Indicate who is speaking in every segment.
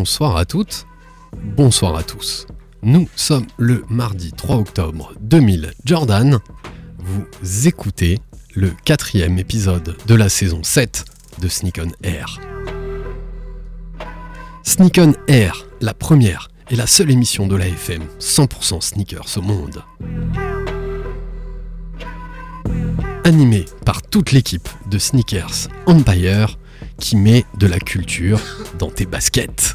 Speaker 1: bonsoir à toutes, bonsoir à tous. Nous sommes le mardi 3 octobre 2000 Jordan. Vous écoutez le quatrième épisode de la saison 7 de Sneak on Air. Sneak on Air, la première et la seule émission de la FM 100% sneakers au monde. Animée par toute l'équipe de Sneakers Empire qui met de la culture dans tes baskets.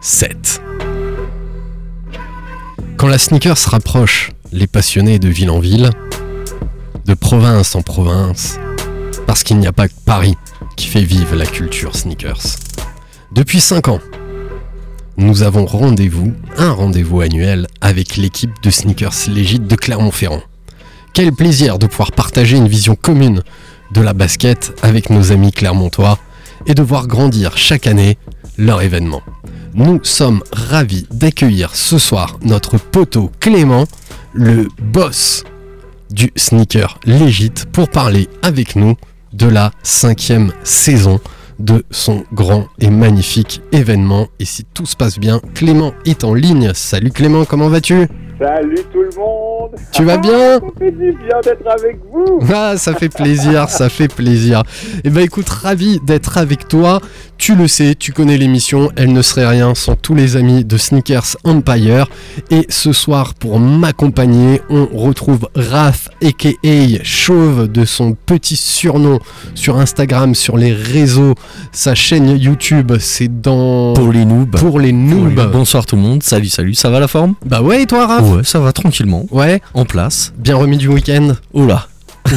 Speaker 1: 7. Quand la sneaker se rapproche, les passionnés de ville en ville, de province en province, parce qu'il n'y a pas que Paris qui fait vivre la culture sneakers. Depuis 5 ans, nous avons rendez-vous, un rendez-vous annuel avec l'équipe de Sneakers Légite de Clermont-Ferrand. Quel plaisir de pouvoir partager une vision commune de la basket avec nos amis clermontois et de voir grandir chaque année leur événement. Nous sommes ravis d'accueillir ce soir notre poteau Clément, le boss du sneaker légite, pour parler avec nous de la cinquième saison de son grand et magnifique événement. Et si tout se passe bien, Clément est en ligne. Salut Clément, comment vas-tu?
Speaker 2: Salut tout le monde
Speaker 1: Tu vas bien
Speaker 2: Ça fait du bien d'être avec vous
Speaker 1: Ah, ça fait plaisir, ça fait plaisir. Eh ben écoute, ravi d'être avec toi. Tu le sais, tu connais l'émission, elle ne serait rien sans tous les amis de Sneakers Empire. Et ce soir, pour m'accompagner, on retrouve Raph, aka Chauve, de son petit surnom sur Instagram, sur les réseaux. Sa chaîne YouTube, c'est dans...
Speaker 3: Pour les noobs.
Speaker 1: Pour les
Speaker 3: Pour les
Speaker 1: noobs.
Speaker 3: noobs. Bonsoir tout le monde, salut salut, ça va la forme?
Speaker 1: Bah ouais, et toi Raph?
Speaker 3: Ouais, ça va tranquillement,
Speaker 1: Ouais,
Speaker 3: en place.
Speaker 1: bien remis du week-end. Oula,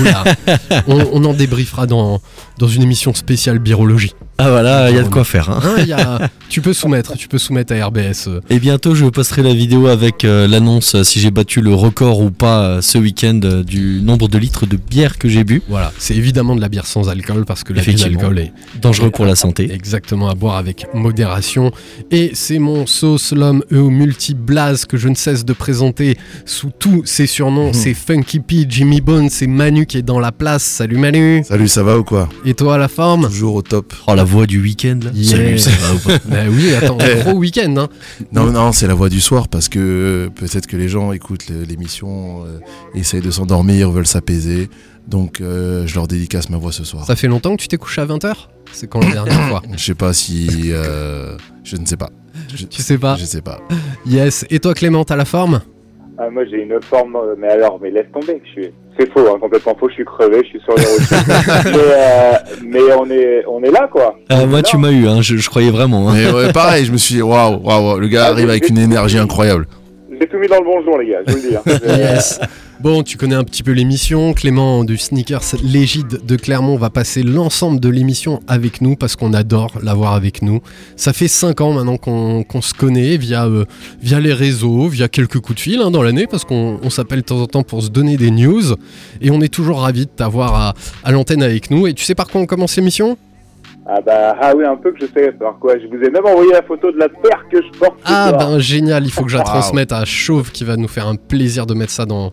Speaker 1: on, on en débriefera dans, dans une émission spéciale birologie.
Speaker 3: Ah voilà, il y a de quoi faire. hein.
Speaker 1: Hein, il y a- tu peux soumettre, tu peux soumettre à RBS.
Speaker 3: Et bientôt je posterai la vidéo avec euh, l'annonce euh, si j'ai battu le record ou pas euh, ce week-end euh, du nombre de litres de bière que j'ai bu.
Speaker 1: Voilà, c'est évidemment de la bière sans alcool parce que d'alcool est
Speaker 3: Dangereux pour la santé.
Speaker 1: exactement à boire avec modération. Et c'est mon sauce l'homme au multi blaze que je ne cesse de présenter sous tous ses surnoms.
Speaker 3: Mhm.
Speaker 1: C'est Funky P, Jimmy Bone, c'est Manu qui est dans la place. Salut Manu.
Speaker 4: Salut, ça va ou quoi?
Speaker 1: Et toi la forme?
Speaker 4: Toujours au top.
Speaker 3: Oh la voix du week-end là.
Speaker 1: Yeah.
Speaker 3: Salut, ça va ou pas
Speaker 1: Bah oui, attends, gros week-end. Hein.
Speaker 4: Non, non, c'est la voix du soir parce que euh, peut-être que les gens écoutent l'émission, euh, essayent de s'endormir, veulent s'apaiser. Donc euh, je leur dédicace ma voix ce soir.
Speaker 1: Ça fait longtemps que tu t'es couché à 20h C'est quand la dernière fois?
Speaker 4: Je sais pas si. euh, je ne sais pas. Je,
Speaker 1: Tu sais pas?
Speaker 4: je sais pas.
Speaker 1: Yes. Et toi Clément, t'as la forme?
Speaker 2: Ah, Moi j'ai une forme, euh, mais alors, mais laisse tomber. Je suis... C'est faux, hein, complètement faux, je suis crevé, je suis sur les routes. mais, euh, mais on, est, on est là quoi.
Speaker 3: Ah, moi tu m'as eu, hein, je, je croyais vraiment. hein.
Speaker 4: Mais ouais, pareil, je me suis dit, waouh, waouh, waouh, le gars
Speaker 2: Ah,
Speaker 4: arrive avec une énergie incroyable.
Speaker 2: J'ai tout mis dans le bon jour les gars, je vous le dis. hein.
Speaker 1: Yes. Bon, tu connais un petit peu l'émission. Clément du Sneakers Légide de Clermont va passer l'ensemble de l'émission avec nous parce qu'on adore l'avoir avec nous. Ça fait 5 ans maintenant qu'on se connaît via, euh, via les réseaux, via quelques coups de fil hein, dans l'année parce qu'on on s'appelle de temps en temps pour se donner des news. Et on est toujours ravis de t'avoir à, à l'antenne avec nous. Et tu sais par quoi on commence l'émission?
Speaker 2: Ah bah, ah oui, un peu que je sais par quoi. Je vous ai même envoyé la photo de la paire que je porte.
Speaker 1: Ah ben génial, il faut que je la transmette à Chauve qui va nous faire un plaisir de mettre ça dans,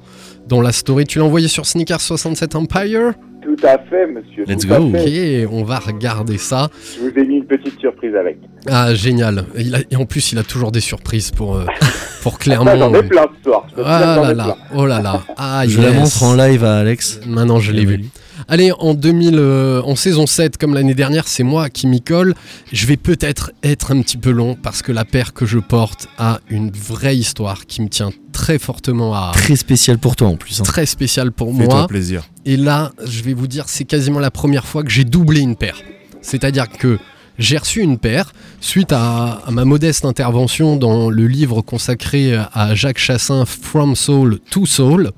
Speaker 1: dans la story. Tu l'as envoyé sur Sneakers 67 Empire
Speaker 2: Tout à fait, monsieur.
Speaker 3: Let's
Speaker 2: tout à
Speaker 3: go.
Speaker 2: fait.
Speaker 1: Ok, on va regarder ça.
Speaker 2: Je vous ai mis une petite surprise avec.
Speaker 1: Ah, génial. Et, il a- et en plus, il a toujours des surprises pour, euh, pour
Speaker 2: Ah,
Speaker 1: Clermont.
Speaker 2: J'en ai plein ce soir.
Speaker 1: Ah
Speaker 2: j'en
Speaker 1: là là, oh là là. Ah,
Speaker 3: Je
Speaker 1: yes.
Speaker 3: la montre en live à Alex.
Speaker 1: Maintenant, je l'ai vu. Allez, en 2000, euh, en saison 7, comme l'année dernière, c'est moi qui m'y colle. Je vais peut-être être un petit peu long parce que la paire que je porte a une vraie histoire qui me tient très fortement à.
Speaker 3: Très spécial pour toi en plus. hein.
Speaker 1: Très spécial pour
Speaker 4: Fais-toi
Speaker 1: moi.
Speaker 4: plaisir.
Speaker 1: Et là, je vais vous dire, c'est quasiment la première fois que j'ai doublé une paire. C'est-à-dire que j'ai reçu une paire suite à, à ma modeste intervention dans le livre consacré à Jacques Chassin From Soul to Soul.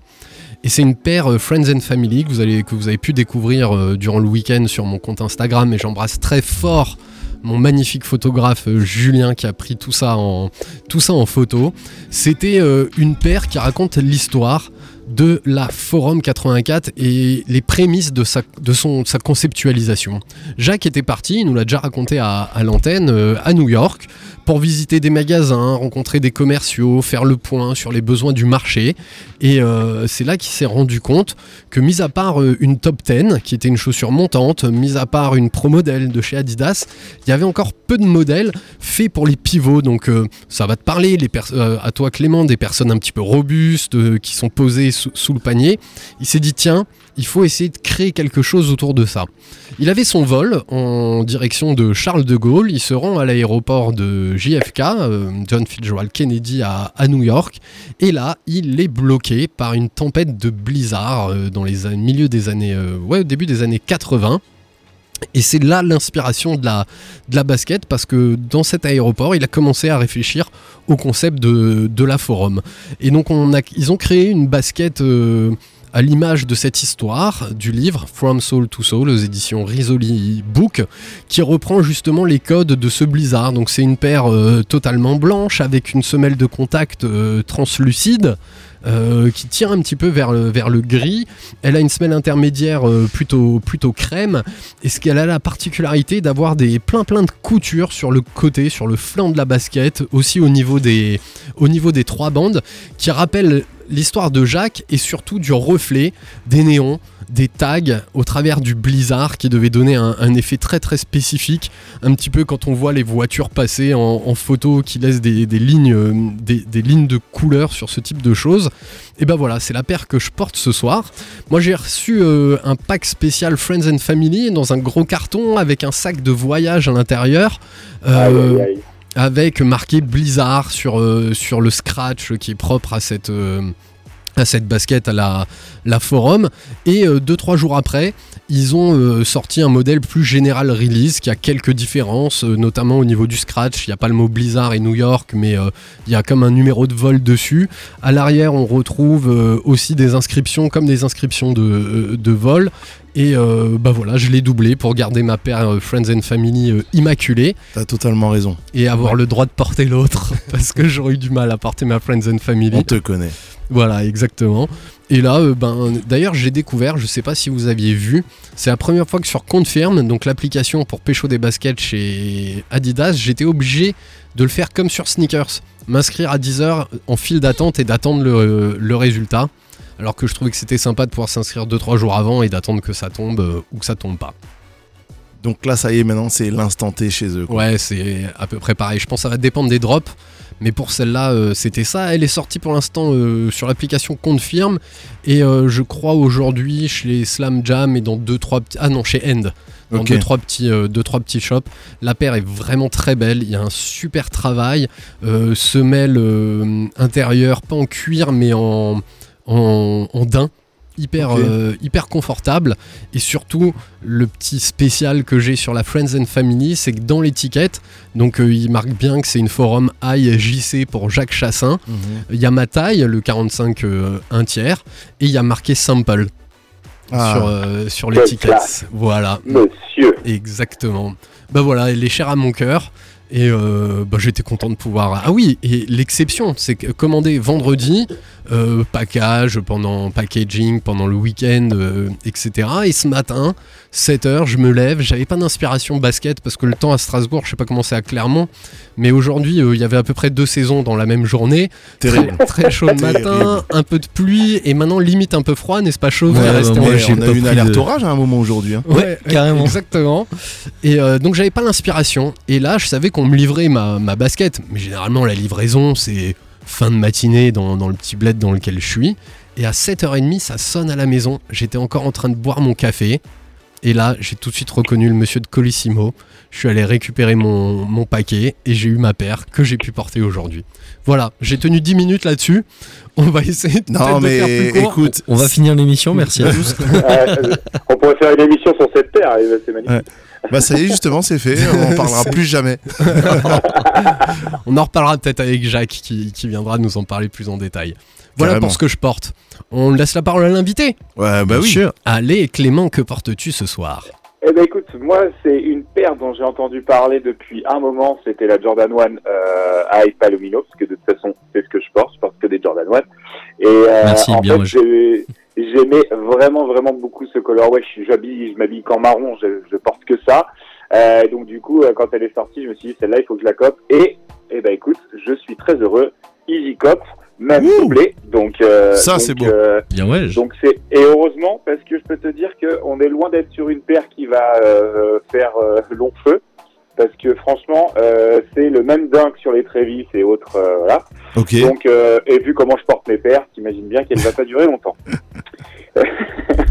Speaker 1: Et c'est une paire euh, Friends and Family que vous, avez pu découvrir euh, durant le week-end sur mon compte Instagram. Et j'embrasse très fort mon magnifique photographe euh, Julien qui a pris tout ça en, photo. C'était une paire qui raconte l'histoire de la Forum 84 et les prémices de sa, de son, sa conceptualisation. Jacques était parti, il nous l'a déjà raconté à, l'antenne, euh, à New York, pour visiter des magasins, rencontrer des commerciaux, faire le point sur les besoins du marché. Et euh, c'est là qu'il s'est rendu compte que, mis à part euh, une top 10, qui était une chaussure montante, mis à part une pro modèle de chez Adidas, il y avait encore peu de modèles faits pour les pivots. Donc ça va te parler, à toi Clément, des personnes un petit peu robustes, qui sont posées sous, le panier. Il s'est dit, tiens, il faut essayer de créer quelque chose autour de ça. Il avait son vol en direction de Charles de Gaulle. Il se rend à l'aéroport de JFK, euh, John Fitzgerald Kennedy à, à New York. Et là, il est bloqué par une tempête de blizzard euh, dans les an- milieu des années, euh, ouais, au début des années 80. Et c'est là l'inspiration de la, basket parce que dans cet aéroport, il a commencé à réfléchir au concept de, la forum. Et donc ils ont créé une basket euh, à l'image de cette histoire du livre From Soul to Soul aux éditions Risoli Book qui reprend justement les codes de ce blizzard. Donc c'est une paire euh, totalement blanche avec une semelle de contact euh, translucide. Euh, qui tire un petit peu vers le, gris. Elle a une semelle intermédiaire euh, plutôt, plutôt crème. Et ce qu'elle a la particularité d'avoir des plein plein de coutures sur le côté, sur le flanc de la basket, aussi au niveau des trois bandes, qui rappellent l'histoire de Jacques et surtout du reflet des néons, des tags au travers du blizzard qui devait donner un, un effet très très spécifique. Un petit peu quand on voit les voitures passer en, en photo qui laissent des, des lignes, euh, des, des lignes de couleur sur ce type de choses. Et ben voilà, c'est la paire que je porte ce soir. Moi j'ai reçu euh, un pack spécial Friends and Family dans un gros carton avec un sac de voyage à l'intérieur. Euh,
Speaker 2: Aïe, aïe, aïe.
Speaker 1: avec marqué Blizzard sur, euh, sur le scratch qui est propre à cette, à cette basket à la, forum. Et 2-3 jours après, ils ont euh, sorti un modèle plus général release qui a quelques différences, euh, notamment au niveau du scratch. Il n'y a pas le mot Blizzard et New York, mais euh, il y a comme un numéro de vol dessus. À l'arrière, on retrouve euh, aussi des inscriptions comme des inscriptions euh, de vol. Et euh, bah voilà, je l'ai doublé pour garder ma paire euh, Friends and Family euh, immaculée
Speaker 4: T'as totalement raison.
Speaker 1: et avoir le droit de porter l'autre parce que j'aurais eu du mal à porter ma Friends and Family.
Speaker 4: On te connaît.
Speaker 1: Voilà, exactement. Et là, euh, ben, d'ailleurs, j'ai découvert, je sais pas si vous aviez vu, c'est la première fois que sur Confirm, donc l'application pour pécho des baskets chez Adidas, j'étais obligé de le faire comme sur Sneakers, m'inscrire à 10 heures en file d'attente et d'attendre le, le résultat. Alors que je trouvais que c'était sympa de pouvoir s'inscrire 2-3 jours avant et d'attendre que ça tombe euh, ou que ça tombe pas.
Speaker 4: Donc là, ça y est, maintenant, c'est l'instant T chez eux. quoi.
Speaker 1: Ouais, c'est à peu près pareil. Je pense que ça va dépendre des drops. Mais pour celle-là, euh, c'était ça. Elle est sortie pour l'instant euh, sur l'application Confirm. Et euh, je crois aujourd'hui chez Slam Jam et dans 2-3 petits. Ah non, chez End. Dans
Speaker 4: Ok.
Speaker 1: 2-3 petits, deux, trois petits shops. La paire est vraiment très belle. Il y a un super travail. Semelle intérieure, pas en cuir, mais en, en, en daim. Hyper, euh, hyper confortable et surtout le petit spécial que j'ai sur la Friends and Family c'est que dans l'étiquette donc euh, il marque bien que c'est une forum IJC pour Jacques Chassin
Speaker 4: Mhm.
Speaker 1: il y a ma taille le 45 euh, 1 tiers et il y a marqué sample
Speaker 4: Ah,
Speaker 1: sur, euh, sur l'étiquette voilà
Speaker 2: Monsieur.
Speaker 1: Exactement. Bah voilà, elle est chère à mon cœur. Et euh, bah, j'étais content de pouvoir. Ah oui, et l'exception, c'est que commander vendredi, euh, package pendant packaging, pendant le week-end, euh, etc. Et ce matin, 7h, je me lève. J'avais pas d'inspiration basket parce que le temps à Strasbourg, je sais pas comment c'est à Clermont, mais aujourd'hui, euh, il y avait à peu près deux saisons dans la même journée.
Speaker 4: terrible.
Speaker 1: Très, très chaud le matin, un peu de pluie, et maintenant limite un peu froid, n'est-ce pas chaud?
Speaker 3: Ouais, ouais,
Speaker 1: en-
Speaker 3: ouais, j'ai
Speaker 4: on a
Speaker 3: pas
Speaker 4: eu une alerte
Speaker 3: de-
Speaker 4: orage à un moment aujourd'hui. hein.
Speaker 3: Ouais, carrément.
Speaker 1: Exactement. Et euh, donc j'avais pas l'inspiration. Et là, je savais qu'on me livrait ma, ma basket. Mais généralement, la livraison, c'est fin de matinée dans, dans le petit bled dans lequel je suis. Et à 7h30, ça sonne à la maison. J'étais encore en train de boire mon café. Et là, j'ai tout de suite reconnu le monsieur de Colissimo. Je suis allé récupérer mon, mon paquet et j'ai eu ma paire que j'ai pu porter aujourd'hui. Voilà, j'ai tenu 10 minutes là-dessus. On va essayer de,
Speaker 4: Non,
Speaker 1: de faire
Speaker 4: mais
Speaker 1: plus court.
Speaker 4: écoute,
Speaker 3: On va finir l'émission, merci à tous.
Speaker 2: Euh, on pourrait faire une émission sur cette terre, et c'est magnifique.
Speaker 4: Bah ça y est, justement, c'est fait. On en parlera plus jamais.
Speaker 1: On en reparlera peut-être avec Jacques qui, qui viendra nous en parler plus en détail. Voilà
Speaker 4: Carrément.
Speaker 1: pour ce que je porte. On laisse la parole à l'invité.
Speaker 4: Ouais, bah oui.
Speaker 1: Allez, Clément, que portes-tu ce soir?
Speaker 2: Eh ben écoute, moi c'est une paire dont j'ai entendu parler depuis un moment, c'était la Jordan 1 euh, High Palomino, parce que de toute façon c'est ce que je porte, je porte que des Jordan 1. Et euh,
Speaker 3: Merci,
Speaker 2: en
Speaker 3: bien
Speaker 2: fait j'aimais vraiment vraiment beaucoup ce colorway, je, j'habille, je m'habille qu'en marron, je, je porte que ça. Euh, donc du coup euh, quand elle est sortie, je me suis dit celle-là il faut que je la cope. Et eh ben écoute, je suis très heureux, Easy Cop, même
Speaker 4: Ouh.
Speaker 2: doublé, donc euh,
Speaker 4: Ça, c'est beau.
Speaker 2: euh,
Speaker 3: Bien ouais. je-
Speaker 2: donc c'est et heureusement parce que je peux te dire que on est loin d'être sur une paire qui va euh, faire euh, long feu parce que franchement euh, c'est le même dunk sur les Trévis et autres euh, voilà.
Speaker 4: Ok.
Speaker 2: Donc euh, et vu comment je porte mes paires, t'imagines bien qu'elle va pas durer longtemps.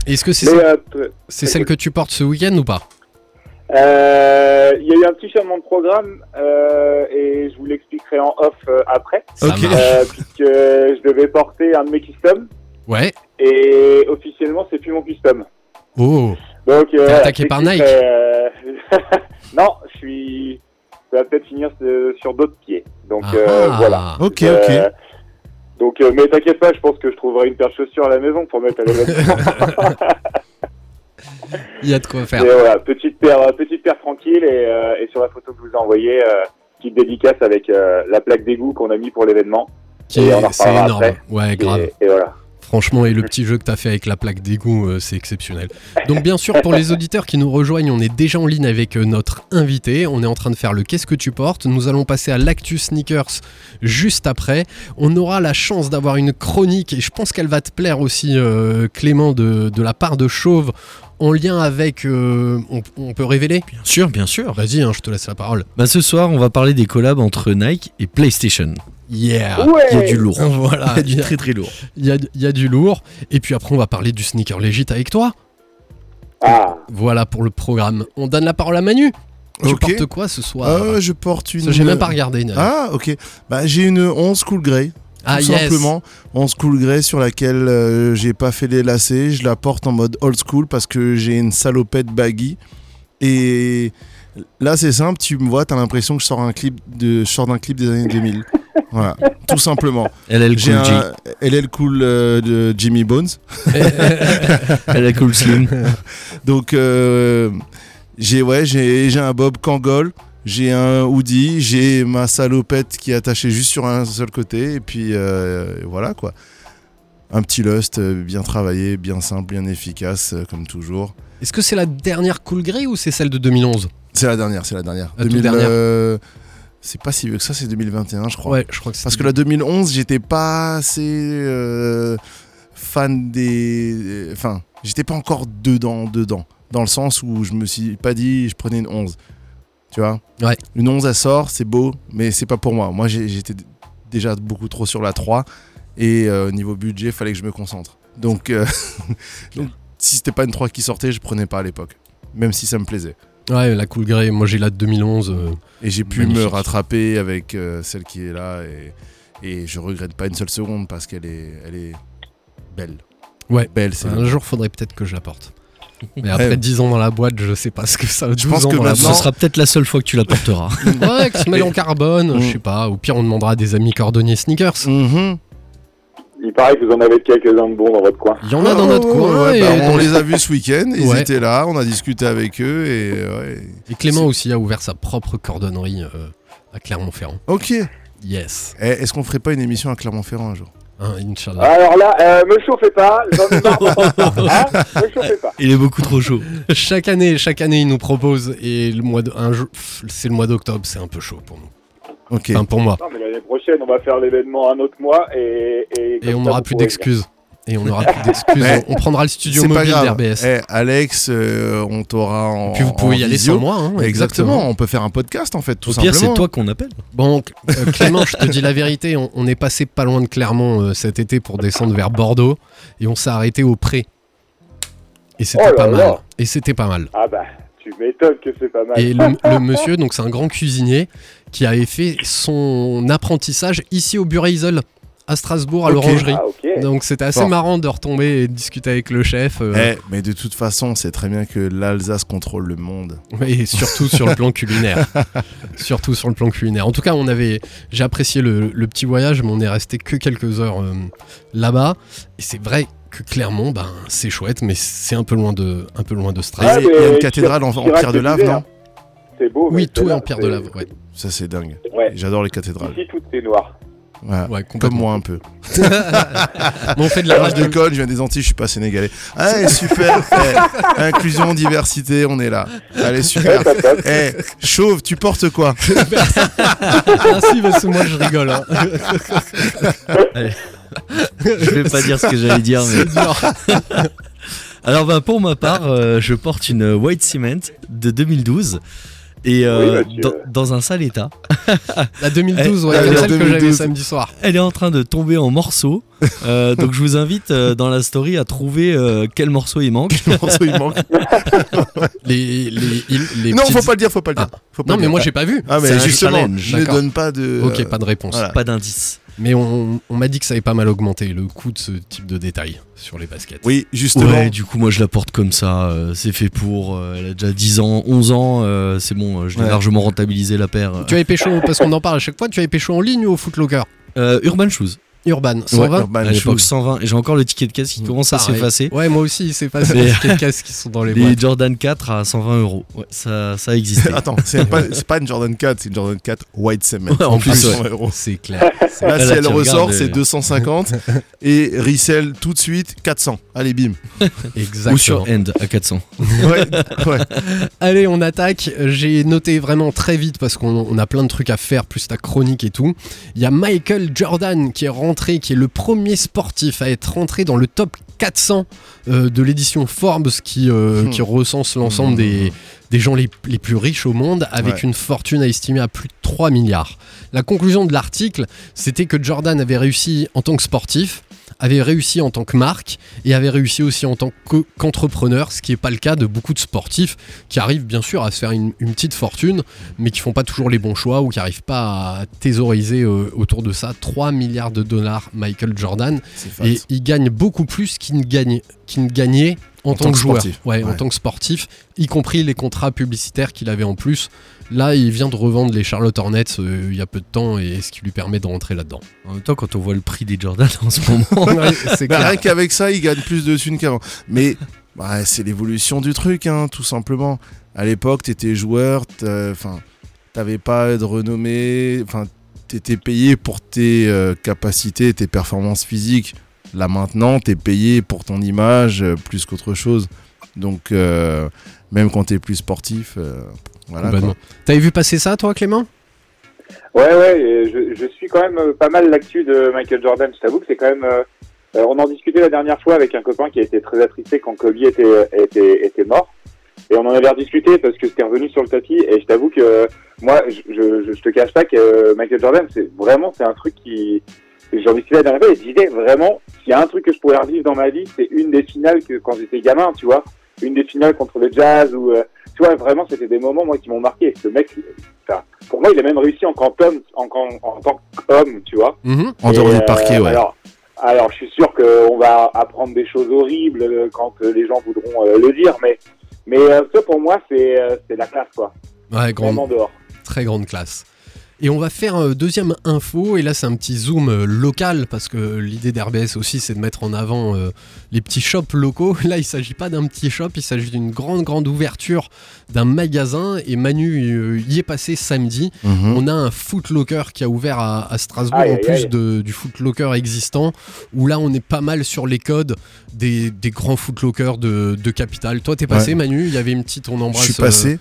Speaker 1: Est-ce que c'est
Speaker 2: Mais
Speaker 1: celle,
Speaker 2: euh,
Speaker 1: c'est celle que tu portes ce week-end ou pas?
Speaker 2: Euh, il y a eu un petit changement de programme euh, et je vous l'expliquerai en off euh, après
Speaker 1: Ça
Speaker 4: Ok.
Speaker 1: marche.
Speaker 2: euh, puisque je devais porter un de mes customs
Speaker 1: Ouais.
Speaker 2: et officiellement c'est plus mon custom.
Speaker 1: Oh.
Speaker 2: Donc, euh,
Speaker 1: T'es attaqué par Nike
Speaker 2: euh, Non, je suis. Ça va peut-être finir sur d'autres pieds. Donc euh,
Speaker 1: Ah.
Speaker 2: voilà.
Speaker 4: Ok,
Speaker 2: Euh,
Speaker 4: ok.
Speaker 2: Donc, euh, mais t'inquiète pas, je pense que je trouverai une paire de chaussures à la maison pour mettre à l'événement.
Speaker 1: Il y a de quoi faire.
Speaker 2: Et voilà, petite paire, petite paire tranquille et, euh, et sur la photo que je vous ai envoyée, euh, petite dédicace avec euh, la plaque d'égout qu'on a mis pour l'événement.
Speaker 1: Qui
Speaker 2: Et
Speaker 1: est-
Speaker 2: on en
Speaker 1: c'est énorme.
Speaker 2: après.
Speaker 1: Ouais, grave.
Speaker 2: Et, et voilà.
Speaker 1: Franchement, et le petit jeu que t'as fait avec la plaque d'égout, euh, c'est exceptionnel. Donc bien sûr, pour les auditeurs qui nous rejoignent, on est déjà en ligne avec euh, notre invité. On est en train de faire le Qu'est-ce que tu portes? Nous allons passer à l'actu sneakers juste après. On aura la chance d'avoir une chronique, et je pense qu'elle va te plaire aussi, euh, Clément, de la part de Chauve, en lien avec... euh, on, on peut révéler
Speaker 3: Bien sûr, bien sûr.
Speaker 1: Vas-y, hein, je te laisse la parole.
Speaker 3: Bah ce soir, on va parler des collabs entre Nike et PlayStation.
Speaker 1: Yeah
Speaker 2: Ouais
Speaker 3: Il y a du lourd.
Speaker 1: Voilà,
Speaker 3: Il y a du très très lourd.
Speaker 1: il y a, il y a du lourd. Et puis après, on va parler du sneaker légit avec toi.
Speaker 2: Ah,
Speaker 1: Voilà pour le programme. On donne la parole à Manu. Tu
Speaker 4: Ok.
Speaker 1: portes quoi ce soir?
Speaker 4: Euh, je porte une.
Speaker 1: J'ai même pas regardé. d'ailleurs.
Speaker 4: Ah, ok. Bah, j'ai une 11 Cool Grey.
Speaker 1: Ah,
Speaker 4: tout
Speaker 1: yes.
Speaker 4: simplement 11 Cool Grey sur laquelle euh, j'ai pas fait les lacets. Je la porte en mode old school parce que j'ai une salopette baggy. Et là, c'est simple. Tu me vois, t'as l'impression que je sors un clip de, je sors d'un clip des années 2000. voilà, tout simplement.
Speaker 3: LL Cool
Speaker 4: un LL Cool euh, de Jimmy Bones.
Speaker 3: LL Cool Slim.
Speaker 4: Donc euh, j'ai ouais, j'ai j'ai un Bob Kangol, j'ai un hoodie, j'ai ma salopette qui est attachée juste sur un seul côté et puis euh, voilà quoi. Un petit lust euh, bien travaillé, bien simple, bien efficace euh, comme toujours.
Speaker 1: Est-ce que c'est la dernière Cool Grey ou c'est celle de 2011
Speaker 4: C'est la dernière, c'est la dernière.
Speaker 1: La dernière.
Speaker 4: euh, c'est pas si vieux que ça, c'est 2021 je crois.
Speaker 1: Ouais, je crois que c'est.
Speaker 4: Parce que la 2011, j'étais pas assez euh, fan des. Enfin, j'étais pas encore dedans, dedans. Dans le sens où je me suis pas dit, je prenais une 11. Tu vois
Speaker 1: Ouais.
Speaker 4: Une 11, elle sort, c'est beau, mais c'est pas pour moi. Moi, j'étais déjà beaucoup trop sur la 3. Et euh, au niveau budget, il fallait que je me concentre. Donc, euh, donc si c'était pas une 3 qui sortait, je prenais pas à l'époque. Même si ça me plaisait.
Speaker 1: Ouais, la Cool Grey. Moi, j'ai la de 2011. euh,
Speaker 4: Et j'ai pu
Speaker 1: Magnifique.
Speaker 4: me rattraper avec euh, celle qui est là et, et je regrette pas une seule seconde parce qu'elle est, elle est belle.
Speaker 1: Ouais.
Speaker 4: Belle, c'est
Speaker 1: un jour, faudrait peut-être que je la porte. Mais après
Speaker 4: Ouais.
Speaker 1: 10 ans dans la boîte, je sais pas ce que ça. 12
Speaker 4: pense
Speaker 1: ans
Speaker 4: que
Speaker 1: dans la
Speaker 3: Ce sera peut-être la seule fois que tu la porteras.
Speaker 1: boîte. Ouais, qui se mêle en carbone,
Speaker 4: Mm.
Speaker 1: je sais pas. Au pire, on demandera à des amis cordonniers sneakers.
Speaker 4: Mhm.
Speaker 2: il paraît que vous en avez quelques-uns de bons dans votre coin.
Speaker 1: Il y en a dans notre
Speaker 4: ouais,
Speaker 1: coin.
Speaker 4: ouais, bah, on les a vus ce week-end, ils
Speaker 1: Ouais.
Speaker 4: étaient là, on a discuté avec eux et ouais.
Speaker 1: et Clément aussi a ouvert sa propre cordonnerie euh, à Clermont-Ferrand.
Speaker 4: Ok.
Speaker 1: Yes.
Speaker 4: Eh, Est-ce qu'on ferait pas une émission à Clermont-Ferrand un jour?
Speaker 1: Hein, Inch'Allah.
Speaker 2: Alors là, euh, me chauffez pas, j'en ai marre d'entendre ça, hein Me chauffez pas.
Speaker 3: Il est beaucoup trop chaud.
Speaker 1: Chaque année, chaque année, il nous propose et le mois de, un c'est le mois d'octobre, c'est un peu chaud pour nous.
Speaker 4: Ok.
Speaker 1: Enfin pour moi.
Speaker 2: Non, mais l'année prochaine, on va faire l'événement un autre mois et. Et,
Speaker 1: on n'aura plus d'excuses. Et on aura plus d'excuses.
Speaker 4: Ouais.
Speaker 1: On prendra le studio
Speaker 4: C'est pas
Speaker 1: mobile
Speaker 4: grave.
Speaker 1: d'RBS.
Speaker 4: Eh, Alex, euh, on t'aura en.
Speaker 1: Et puis vous pouvez y aller
Speaker 4: visio.
Speaker 1: sans moi. hein,
Speaker 4: Exactement. On peut faire un podcast en fait, tout
Speaker 3: Au pire,
Speaker 4: simplement.
Speaker 3: c'est toi qu'on appelle.
Speaker 1: Bon, euh, Clément, je te dis la vérité, on, on est passé pas loin de Clermont euh, cet été pour descendre vers Bordeaux et on s'est arrêté au Pré. Et c'était
Speaker 2: Oh
Speaker 1: pas
Speaker 2: là.
Speaker 1: mal. Et c'était pas mal.
Speaker 2: Ah bah, tu m'étonnes que c'est pas mal.
Speaker 1: Et le, le monsieur, donc c'est un grand cuisinier qui avait fait son apprentissage ici au Bureisel, à Strasbourg, à l'Orangerie.
Speaker 2: Ah.
Speaker 1: Donc c'était assez marrant de retomber et de discuter avec le chef. euh,
Speaker 4: Eh, mais de toute façon, on sait très bien que l'Alsace contrôle le monde.
Speaker 1: Et surtout sur le plan culinaire. surtout sur le plan culinaire. En tout cas, on avait, j'ai apprécié le, le petit voyage, mais on est resté que quelques heures euh, là-bas. Et c'est vrai que Clermont, ben, c'est chouette, mais c'est un peu loin de, un peu loin de Strasbourg.
Speaker 2: Ah,
Speaker 4: il y a
Speaker 2: mais
Speaker 4: une cathédrale en, pierre de lave, non?
Speaker 2: C'est beau.
Speaker 1: oui, tout est en pierre de
Speaker 2: c'est-
Speaker 1: lave. Ouais.
Speaker 4: Ça, c'est dingue.
Speaker 2: Ouais.
Speaker 4: J'adore les cathédrales.
Speaker 2: Ici, tout est noir.
Speaker 4: Ouais.
Speaker 1: Ouais,
Speaker 4: Comme moi un peu.
Speaker 1: On fait de la radio.
Speaker 4: déconne, je viens des Antilles, je suis pas sénégalais. Allez, super. Eh, inclusion, diversité, on est là. Allez, super.
Speaker 2: Top.
Speaker 4: Eh, chauve, tu portes quoi
Speaker 1: Merci, parce que moi je rigole. hein.
Speaker 3: Je vais pas dire ce que j'allais dire, mais.
Speaker 1: C'est dur.
Speaker 3: Alors bah pour ma part, euh, je porte une White Cement de 2012 et euh,
Speaker 2: Oui, Mathieu.
Speaker 3: dans, dans un sale état.
Speaker 1: La 2012, ouais,
Speaker 4: la
Speaker 1: celle que j'avais
Speaker 4: 2012.
Speaker 1: samedi soir.
Speaker 3: Elle est en train de tomber en morceaux. Euh, donc je vous invite euh, dans la story à trouver euh, quel morceau il manque.
Speaker 4: Le morceau, il manque.
Speaker 1: Les, les, les
Speaker 4: Non,
Speaker 1: petites-
Speaker 4: faut pas le dire, faut pas le dire. Faut pas
Speaker 1: Non,
Speaker 4: le
Speaker 1: mais
Speaker 4: dire.
Speaker 1: moi j'ai pas vu.
Speaker 4: Ah,
Speaker 3: C'est
Speaker 4: mais
Speaker 3: un
Speaker 4: justement,
Speaker 3: challenge,
Speaker 4: ne
Speaker 1: d'accord.
Speaker 4: donne pas de.
Speaker 1: Ok, pas de réponse.
Speaker 4: voilà.
Speaker 3: Pas d'indice.
Speaker 1: Mais on, on m'a dit que ça avait pas mal augmenté le coût de ce type de détail sur les baskets.
Speaker 4: Oui, justement.
Speaker 3: Ouais, du coup moi je la porte comme ça. euh, c'est fait pour. euh, elle a déjà 10 ans, 11 ans. euh, c'est bon, euh, je l'ai
Speaker 4: Ouais.
Speaker 3: largement rentabilisé la paire.
Speaker 1: Tu avais pécho, parce qu'on en parle à chaque fois, tu avais pécho en ligne ou au Footlocker
Speaker 3: Euh, Urban Shoes.
Speaker 1: Urban, 120
Speaker 4: Urban
Speaker 3: à l'époque
Speaker 4: Shoes.
Speaker 3: 120. Et j'ai encore le ticket de caisse qui commence à s'effacer.
Speaker 1: Ouais, moi aussi, ça.
Speaker 3: Mais-
Speaker 1: Les tickets de caisse qui sont dans les
Speaker 3: Les
Speaker 1: boîtes.
Speaker 3: Jordan 4 à 120 euros. Ouais, ça, ça a existé.
Speaker 4: Attends, c'est pas, c'est pas une Jordan 4, c'est une Jordan 4 White Cement.
Speaker 3: Ouais, en plus,
Speaker 4: 100
Speaker 3: ouais.
Speaker 4: euros.
Speaker 1: C'est clair. c'est-
Speaker 4: Là,
Speaker 3: Là,
Speaker 4: si
Speaker 3: là,
Speaker 4: elle ressort, c'est
Speaker 3: euh,
Speaker 4: 250 et resell tout de suite 400. Allez, bim.
Speaker 1: Exactement.
Speaker 3: Ou sur End à 400.
Speaker 4: Ouais, ouais.
Speaker 1: Allez, on attaque. J'ai noté vraiment très vite parce qu'on on a plein de trucs à faire, plus ta chronique et tout. Il y a Michael Jordan qui est rentré, qui est le premier sportif à être rentré dans le top 400 euh, de l'édition Forbes qui, euh,
Speaker 4: Hmm.
Speaker 1: qui recense l'ensemble
Speaker 4: Hmm.
Speaker 1: des, des gens les, les plus riches au monde avec
Speaker 4: Ouais.
Speaker 1: une fortune à estimer à plus de 3 milliards. La conclusion de l'article, c'était que Jordan avait réussi en tant que sportif, avait réussi en tant que marque et avait réussi aussi en tant que- qu'entrepreneur, ce qui n'est pas le cas de beaucoup de sportifs qui arrivent bien sûr à se faire une, une petite fortune, mais qui font pas toujours les bons choix ou qui n'arrivent pas à thésauriser euh, autour de ça 3 milliards de dollars Michael Jordan et il gagne beaucoup plus qu'il ne, gagne, qu'il ne gagnait en, tant, que joueur. Ouais, en tant que sportif, y compris les contrats publicitaires qu'il avait en plus. Là, il vient de revendre les Charlotte Hornets euh, il y a peu de temps et ce qui lui permet de rentrer là-dedans.
Speaker 3: En même temps, quand on voit le prix des Jordan en ce moment.
Speaker 1: Ouais, c'est
Speaker 4: Bah, rien qu'avec ça, il gagne plus de thunes qu'avant. Mais bah, c'est l'évolution du truc, hein, tout simplement. À l'époque, t'étais joueur, enfin, t'avais pas de renommée, enfin, t'étais payé pour tes euh, capacités, tes performances physiques. Là maintenant, t'es payé pour ton image euh, plus qu'autre chose. Donc, euh, même quand t'es plus sportif, euh, voilà.
Speaker 1: T'avais vu passer ça, toi, Clément?
Speaker 2: Ouais, ouais, je, je suis quand même euh, pas mal l'actu de Michael Jordan. Je t'avoue que c'est quand même. euh, euh, on en discutait la dernière fois avec un copain qui a été très attristé quand Kobe était, était, était mort. Et on en avait rediscuté parce que c'était revenu sur le tapis. Et je t'avoue que moi, je, je, te cache pas que euh, Michael Jordan, c'est vraiment c'est un truc qui. J'en discutais la dernière fois et je disais vraiment, s'il y a un truc que je pourrais revivre dans ma vie, c'est une des finales que quand j'étais gamin, tu vois. Une des finales contre le Jazz ou. Tu vois, vraiment, c'était des moments, moi, qui m'ont marqué. Ce mec, pour moi, il a même réussi en, tant qu'homme- en, en, en tant qu'homme, tu vois.
Speaker 1: Mhm.
Speaker 4: En dehors du parquet,
Speaker 2: euh,
Speaker 4: ouais.
Speaker 2: Alors, alors, je suis sûr qu'on va apprendre des choses horribles euh, quand euh, les gens voudront euh, le dire, mais, mais ça, pour moi, c'est la classe, quoi.
Speaker 1: Ouais, grande,
Speaker 2: Vraiment dehors.
Speaker 1: très grande classe. Et on va faire un deuxième info, et là c'est un petit zoom euh, local, parce que l'idée d'RBS aussi c'est de mettre en avant euh, les petits shops locaux. Là il s'agit pas d'un petit shop, il s'agit d'une grande grande ouverture d'un magasin, et Manu euh, y est passé samedi.
Speaker 4: Mhm.
Speaker 1: On a un Footlocker qui a ouvert à, à Strasbourg,
Speaker 2: Aïe,
Speaker 1: en
Speaker 2: aïe,
Speaker 1: plus
Speaker 2: aïe.
Speaker 1: de- du Footlocker existant, où là on est pas mal sur les codes des, des grands Footlockers de, de Capitale. Toi t'es passé Manu, il y a avait une petite, on
Speaker 4: Je
Speaker 1: embrasse...
Speaker 4: suis passé.
Speaker 1: euh,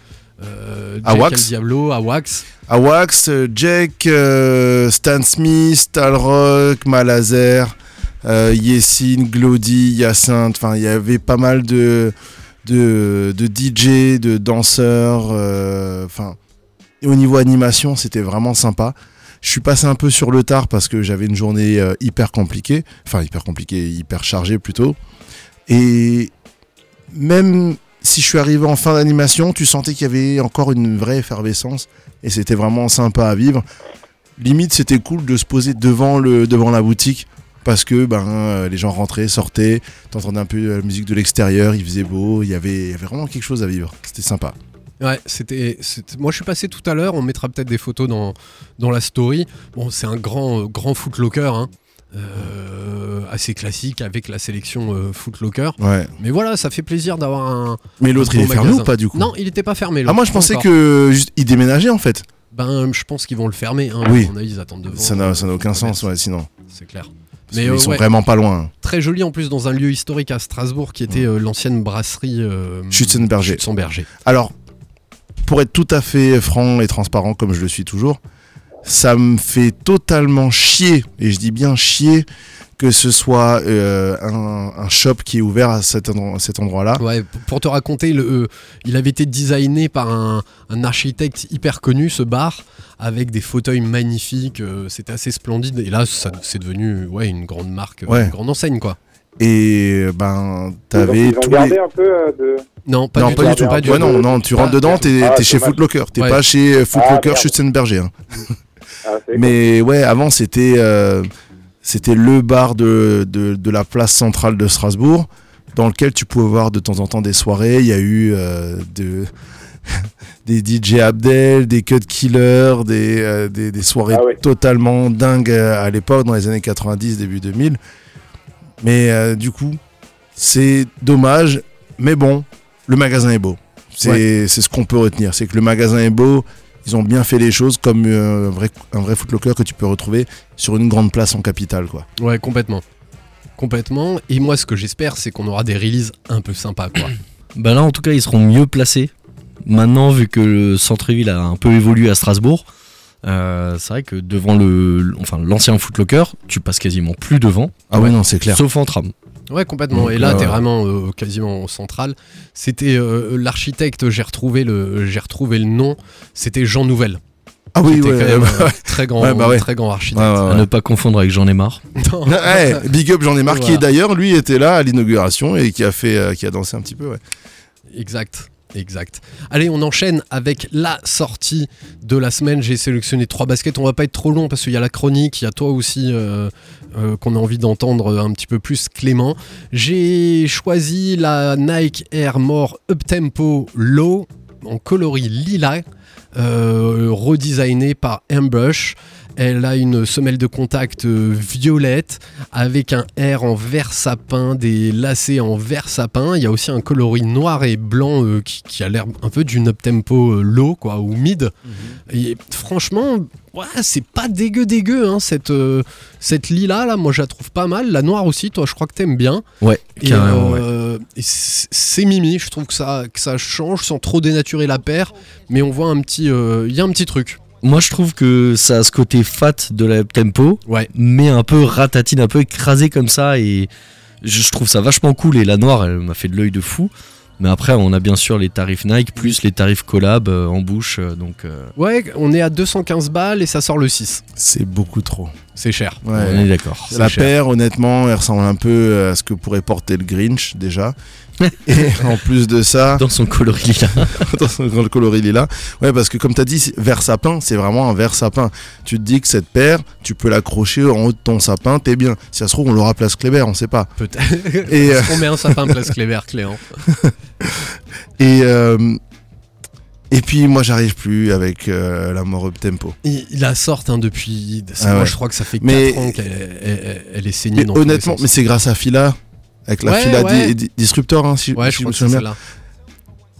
Speaker 4: À
Speaker 1: Jack
Speaker 4: Wax
Speaker 1: El Diablo, à Wax.
Speaker 4: à Wax, euh, Jake, euh, Stan Smith, Talrock, Malazer, euh, Yessine, Glody, Hyacinthe. Enfin, il y avait pas mal de, de, de DJ, de danseurs. euh, Enfin, au niveau animation, c'était vraiment sympa. Je suis passé un peu sur le tard parce que j'avais une journée euh, hyper compliquée. Enfin, hyper compliquée, hyper chargée plutôt. Et même si je suis arrivé en fin d'animation, tu sentais qu'il y avait encore une vraie effervescence et c'était vraiment sympa à vivre. Limite, c'était cool de se poser devant, le, devant la boutique parce que ben, euh, les gens rentraient, sortaient, t'entendais un peu la musique de l'extérieur, il faisait beau, il y avait, vraiment quelque chose à vivre. C'était sympa.
Speaker 1: Ouais, c'était- Moi, je suis passé tout à l'heure. On mettra peut-être des photos dans, dans la story. Bon, c'est un grand, euh, grand footlocker, hein. Euh, assez classique avec la sélection euh, footlocker.
Speaker 4: Ouais.
Speaker 1: Mais voilà, ça fait plaisir d'avoir un.
Speaker 4: Mais l'autre, il est fermé ou pas du coup
Speaker 1: Non, il n'était pas fermé.
Speaker 4: Ah, moi, je pensais
Speaker 1: encore.
Speaker 4: que juste, il déménageait en fait.
Speaker 1: Ben, je pense qu'ils vont le fermer. Hein,
Speaker 4: Oui.
Speaker 1: À mon avis, ils attendent devant.
Speaker 4: Ça n'a aucun sens, ouais, sinon.
Speaker 1: C'est clair. Mais
Speaker 4: qu'ils
Speaker 1: euh,
Speaker 4: sont
Speaker 1: ouais,
Speaker 4: vraiment pas loin.
Speaker 1: très joli en plus dans un lieu historique à Strasbourg qui était euh, l'ancienne brasserie euh,
Speaker 4: Schützenberger.
Speaker 1: Schützenberger.
Speaker 4: Alors, pour être tout à fait franc et transparent comme je le suis toujours, ça me fait totalement chier, et je dis bien chier, que ce soit euh, un, un shop qui est ouvert à cet, endroit-là.
Speaker 1: Ouais, pour te raconter, le, euh, il avait été designé par un, un architecte hyper connu, ce bar, avec des fauteuils magnifiques. euh, C'était assez splendide. Et là, c'est devenu ouais, une grande marque,
Speaker 4: Ouais.
Speaker 1: une grande enseigne, quoi.
Speaker 4: Et ben, t'avais tous les...
Speaker 2: un peu de.
Speaker 1: Non, pas
Speaker 4: non,
Speaker 1: du
Speaker 4: pas
Speaker 1: tout.
Speaker 4: du tout.
Speaker 1: Pas du
Speaker 4: Ouais, non, non, tu rentres
Speaker 1: Ah,
Speaker 4: dedans, t'es
Speaker 2: ah,
Speaker 4: t'es chez. Footlocker. T'es
Speaker 1: Ouais.
Speaker 4: pas chez euh, Footlocker. Schützenberger. hein.
Speaker 2: Ah,
Speaker 4: Mais ouais, avant c'était euh, c'était le bar de, de, de la place centrale de Strasbourg, dans lequel tu pouvais voir de temps en temps des soirées. Il y a eu euh, de, des DJ Abdel, des Cut Killers, des, euh, des, des soirées
Speaker 2: Ah ouais.
Speaker 4: totalement dingues euh, à l'époque, dans les années 90, début 2000. Mais du coup, c'est dommage, mais bon, le magasin est beau. C'est c'est ce qu'on peut retenir, c'est que le magasin est beau, ils ont bien fait les choses comme euh, un vrai, un vrai footlocker que tu peux retrouver sur une grande place en capitale. Quoi.
Speaker 1: Ouais, complètement. Complètement. Et moi, ce que j'espère, c'est qu'on aura des releases un peu sympas, quoi.
Speaker 3: Bah là, en tout cas, ils seront mieux placés. Maintenant, vu que le centre-ville a un peu évolué à Strasbourg, euh, c'est vrai que devant le, enfin l'ancien Footlocker, tu passes quasiment plus devant,
Speaker 4: Ah ouais, non, c'est clair.
Speaker 3: sauf en tram.
Speaker 1: Ouais, complètement.
Speaker 4: Donc,
Speaker 1: et là,
Speaker 4: euh,
Speaker 1: t'es vraiment euh, quasiment au central. C'était euh, l'architecte, j'ai retrouvé, le, j'ai retrouvé le nom, c'était Jean Nouvel.
Speaker 4: Ah oui, ouais.
Speaker 1: quand même
Speaker 4: ouais,
Speaker 1: un très grand,
Speaker 4: Ouais, bah ouais.
Speaker 1: très grand architecte.
Speaker 4: ouais, ouais.
Speaker 3: À ne pas confondre avec J'en ai marre.
Speaker 4: Big up, j'en ai marre. Qui d'ailleurs, lui, était là à l'inauguration et qui a fait, euh, qui a dansé un petit peu. Ouais.
Speaker 1: Exact. Exact. Allez, on enchaîne avec la sortie de la semaine. J'ai sélectionné trois baskets. On va pas être trop long parce qu'il y a la chronique, il y a toi aussi euh, euh, qu'on a envie d'entendre un petit peu plus, Clément. J'ai choisi la Nike Air More Uptempo Low en coloris lilas, euh, redesignée par Ambush. Elle a une semelle de contact euh, violette avec un R en vert sapin, des lacets en vert sapin. Il y a aussi un coloris noir et blanc euh, qui, qui a l'air un peu d'une up-tempo euh, low quoi, ou mid. Et franchement, ouais, c'est pas dégueu dégueu hein, cette, euh, cette lila là, moi je la trouve pas mal. La noire aussi, toi je crois que t'aimes bien.
Speaker 3: Ouais,
Speaker 1: Et,
Speaker 3: carrément. ouais.
Speaker 1: et c'est mimi, je trouve que ça, que ça change sans trop dénaturer la paire, mais on voit un petit, il y a un petit truc.
Speaker 3: Moi, je trouve que ça a ce côté fat de la tempo,
Speaker 1: Ouais.
Speaker 3: mais un peu ratatine, un peu écrasé comme ça, et je, je trouve ça vachement cool. Et la noire, elle m'a fait de l'œil de fou. Mais après, on a bien sûr les tarifs Nike plus les tarifs collab euh, en bouche, euh, donc euh,
Speaker 1: Ouais, on est à 215 balles et ça sort le 6.
Speaker 4: C'est beaucoup trop.
Speaker 1: C'est cher.
Speaker 4: Ouais.
Speaker 3: on est d'accord.
Speaker 4: La
Speaker 1: cher.
Speaker 4: paire, honnêtement, elle ressemble un peu à ce que pourrait porter le Grinch déjà. Et en plus de ça,
Speaker 3: Dans son coloris
Speaker 4: dans son grand coloris lila. Ouais, parce que comme tu as dit, vert sapin, c'est vraiment un vert sapin. Tu te dis que cette paire, tu peux l'accrocher en haut de ton sapin, t'es bien. Si ça se trouve, on l'aura place Kléber, on sait pas.
Speaker 1: Peut-être.
Speaker 4: Et, euh,
Speaker 1: On met un sapin place Cléber, Cléant.
Speaker 4: Et, euh, et puis, moi, j'arrive plus avec euh, la mort up tempo.
Speaker 1: Il, il la sort hein, depuis.
Speaker 4: Ah
Speaker 1: moi,
Speaker 4: ouais.
Speaker 1: je crois que ça fait 4
Speaker 4: Mais-
Speaker 1: ans qu'elle elle, elle est saignée
Speaker 4: Mais
Speaker 1: dans
Speaker 4: honnêtement, mais c'est grâce à Fila. Avec la
Speaker 1: Ouais,
Speaker 4: Fila
Speaker 1: ouais.
Speaker 4: di- di- Disruptor, hein, si,
Speaker 1: Ouais,
Speaker 4: si
Speaker 1: je
Speaker 4: me souviens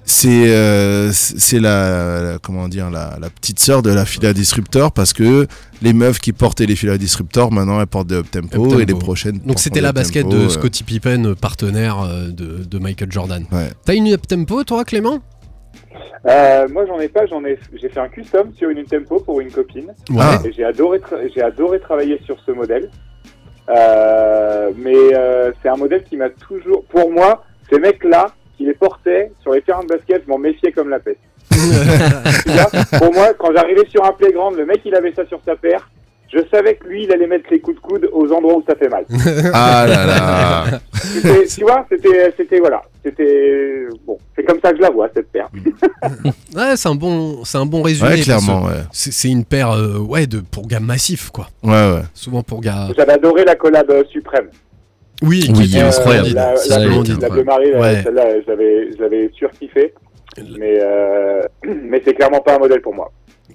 Speaker 4: c'est euh, c'est la, la- comment dire la, la petite sœur de la fila disruptor parce que les meufs qui portaient les fila disruptor maintenant elles portent des up tempo et les prochaines
Speaker 1: Donc c'était la basket de
Speaker 4: euh,
Speaker 1: Scottie Pippen, partenaire de, de Michael Jordan.
Speaker 4: ouais.
Speaker 1: T'as une up tempo, toi, Clément?
Speaker 2: Euh, moi, j'en ai pas. J'en ai. J'ai fait un custom sur une tempo pour une copine.
Speaker 1: Ouais.
Speaker 4: Ah.
Speaker 2: Et j'ai adoré, tra- j'ai adoré travailler sur ce modèle. Euh, mais euh, c'est un modèle qui m'a toujours, pour moi, ces mecs-là qui les portaient sur les terrains de basket, je m'en méfiais comme la peste. Pour moi, quand j'arrivais sur un playground, le mec il avait ça sur sa paire. Je savais que lui, il allait mettre les coups de coude aux endroits où ça fait mal.
Speaker 4: Ah là là.
Speaker 2: Tu vois, c'était, c'était voilà, c'était bon. C'est comme ça que je la vois cette paire.
Speaker 1: Ouais, c'est un bon, c'est un bon résumé.
Speaker 4: Ouais, clairement, ouais.
Speaker 1: C'est c'est une paire, euh, ouais, de pour gars massifs, quoi.
Speaker 4: Ouais, ouais.
Speaker 1: Souvent pour gars.
Speaker 2: J'avais adoré la collab euh, suprême.
Speaker 1: Oui,
Speaker 3: Oui,
Speaker 1: qui est
Speaker 3: Euh,
Speaker 1: incroyable.
Speaker 2: La,
Speaker 3: Ça,
Speaker 2: la, la
Speaker 3: incroyable.
Speaker 2: bleu marine, euh,
Speaker 1: Ouais.
Speaker 2: celle-là, j'avais, j'avais surkiffé. Mais, euh, mais c'est clairement pas un modèle pour moi.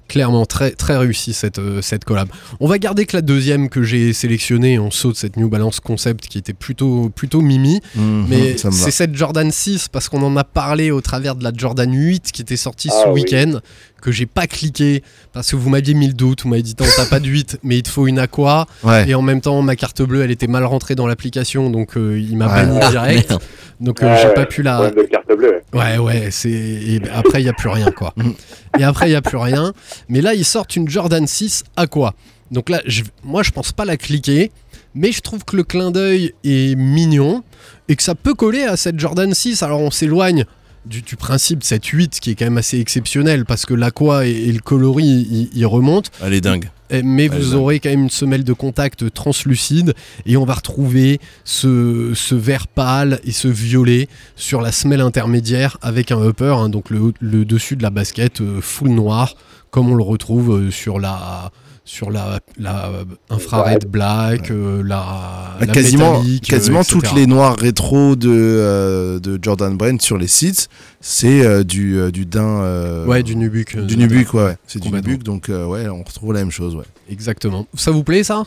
Speaker 1: Clairement, très, très réussi cette, euh, cette collab. On va garder que la deuxième que j'ai sélectionnée, on saute cette New Balance Concept qui était plutôt, plutôt mimi.
Speaker 4: Mhm,
Speaker 1: Mais c'est cette Jordan 6 parce qu'on en a parlé au travers de la Jordan 8 qui était sortie
Speaker 2: Ah
Speaker 1: ce
Speaker 2: oui.
Speaker 1: week-end que j'ai pas cliqué parce que vous m'aviez mis le doute, vous m'avez dit non t'as pas de 8 mais il te faut une aqua
Speaker 4: Ouais.
Speaker 1: et en même temps ma carte bleue elle était mal rentrée dans l'application donc euh, il m'a
Speaker 4: Ouais.
Speaker 1: banni
Speaker 3: Ah,
Speaker 1: direct
Speaker 3: merde.
Speaker 1: donc euh, j'ai pas pu la
Speaker 2: de carte bleue. ouais.
Speaker 1: Ouais, ouais, c'est. et après, il n'y a plus rien, quoi.
Speaker 4: Mm.
Speaker 1: et après, il n'y a plus rien. Mais là, ils sortent une Jordan 6 à quoi Donc là, je- moi, je pense pas la cliquer. Mais je trouve que le clin d'œil est mignon. Et que ça peut coller à cette Jordan 6. Alors, on s'éloigne du, du principe de cette 8 qui est quand même assez exceptionnel. Parce que l'aqua et, et le coloris, ils remontent.
Speaker 4: Elle est dingue.
Speaker 1: Eh, Mais
Speaker 4: Ouais,
Speaker 1: vous aurez quand même une semelle de contact translucide et on va retrouver ce, ce vert pâle et ce violet sur la semelle intermédiaire avec un upper, hein, donc le, le dessus de la basket euh, full noir, comme on le retrouve euh, sur la sur la, la infrared black, euh, la, la
Speaker 4: quasiment
Speaker 1: métallique, euh,
Speaker 4: quasiment
Speaker 1: etc.
Speaker 4: toutes les noirs rétro de, euh, de Jordan Brand sur les sites, c'est euh, du, euh, du euh,
Speaker 1: Ouais, du nubuck. euh,
Speaker 4: du nubuck, ouais, ouais. C'est du nubuck, donc euh, ouais, on retrouve la même chose, ouais.
Speaker 1: Exactement. Ça vous plaît ça?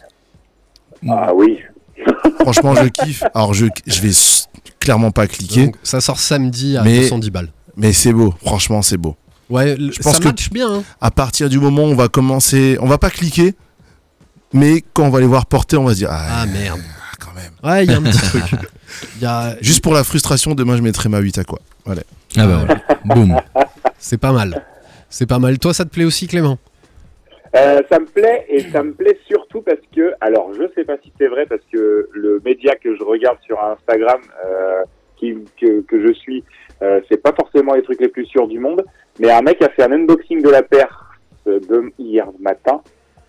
Speaker 2: Ah oui.
Speaker 4: Franchement, je kiffe. Alors, je, je vais clairement pas cliquer,
Speaker 1: Donc, Ça sort samedi à
Speaker 4: Mais-
Speaker 1: 210 balles.
Speaker 4: mais c'est beau. Franchement, c'est beau.
Speaker 1: Ouais, le-
Speaker 4: Je pense
Speaker 1: ça
Speaker 4: que-
Speaker 1: match bien. hein.
Speaker 4: À partir du moment où on va commencer, on va pas cliquer, mais quand on va les voir porter, on va se dire ah,
Speaker 1: Ah merde.
Speaker 4: quand même.
Speaker 1: Ouais, il y a un petit truc. Il y a...
Speaker 4: Juste pour la frustration, demain je mettrai ma 8 à quoi.
Speaker 3: Ah bah voilà. Boum.
Speaker 1: C'est pas mal. C'est pas mal. Toi, ça te plaît aussi, Clément?
Speaker 2: Euh, ça me plaît et ça me plaît surtout parce que, alors je sais pas si c'est vrai parce que le média que je regarde sur Instagram, euh, qui, que, que je suis, euh, c'est pas forcément les trucs les plus sûrs du monde, mais un mec a fait un unboxing de la paire euh, de hier matin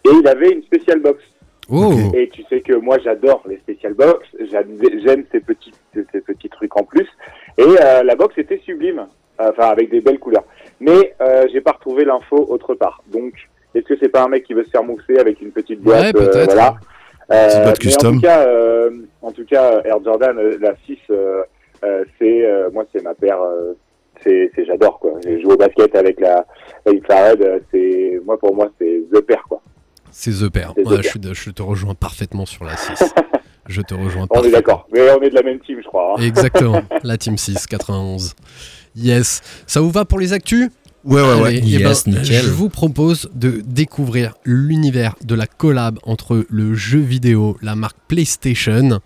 Speaker 2: et il avait une spéciale box.
Speaker 1: Oh.
Speaker 2: Et tu sais que moi j'adore les spécial box, j'aime ces petits ces petits trucs en plus. Et euh, la box était sublime, enfin avec des belles couleurs. Mais euh, j'ai pas retrouvé l'info autre part. Donc est-ce que c'est pas un mec qui veut se faire mousser avec une petite boîte
Speaker 1: Ouais,
Speaker 2: euh, Voilà.
Speaker 4: Petite boîte
Speaker 2: mais en
Speaker 4: custom.
Speaker 2: tout cas, euh, en tout cas, Air Jordan, euh, la 6, euh, euh, c'est euh, moi c'est ma paire. C'est j'adore quoi. J'ai joué au basket avec la infrared. euh, C'est moi pour moi c'est the paire quoi.
Speaker 1: C'est The Pair.
Speaker 2: C'est The
Speaker 1: Ouais,
Speaker 2: Pair.
Speaker 1: je, je te rejoins parfaitement sur la 6. je te rejoins
Speaker 2: On est d'accord. Mais on est de la même team, je crois. hein.
Speaker 1: Exactement. La Team 6, 91. Yes. Ça vous va pour les actus?
Speaker 4: Ouais, ouais, ouais.
Speaker 1: Allez, eh
Speaker 3: Yes,
Speaker 1: ben,
Speaker 3: nickel.
Speaker 1: Je vous propose de découvrir l'univers de la collab entre le jeu vidéo, la marque PlayStation,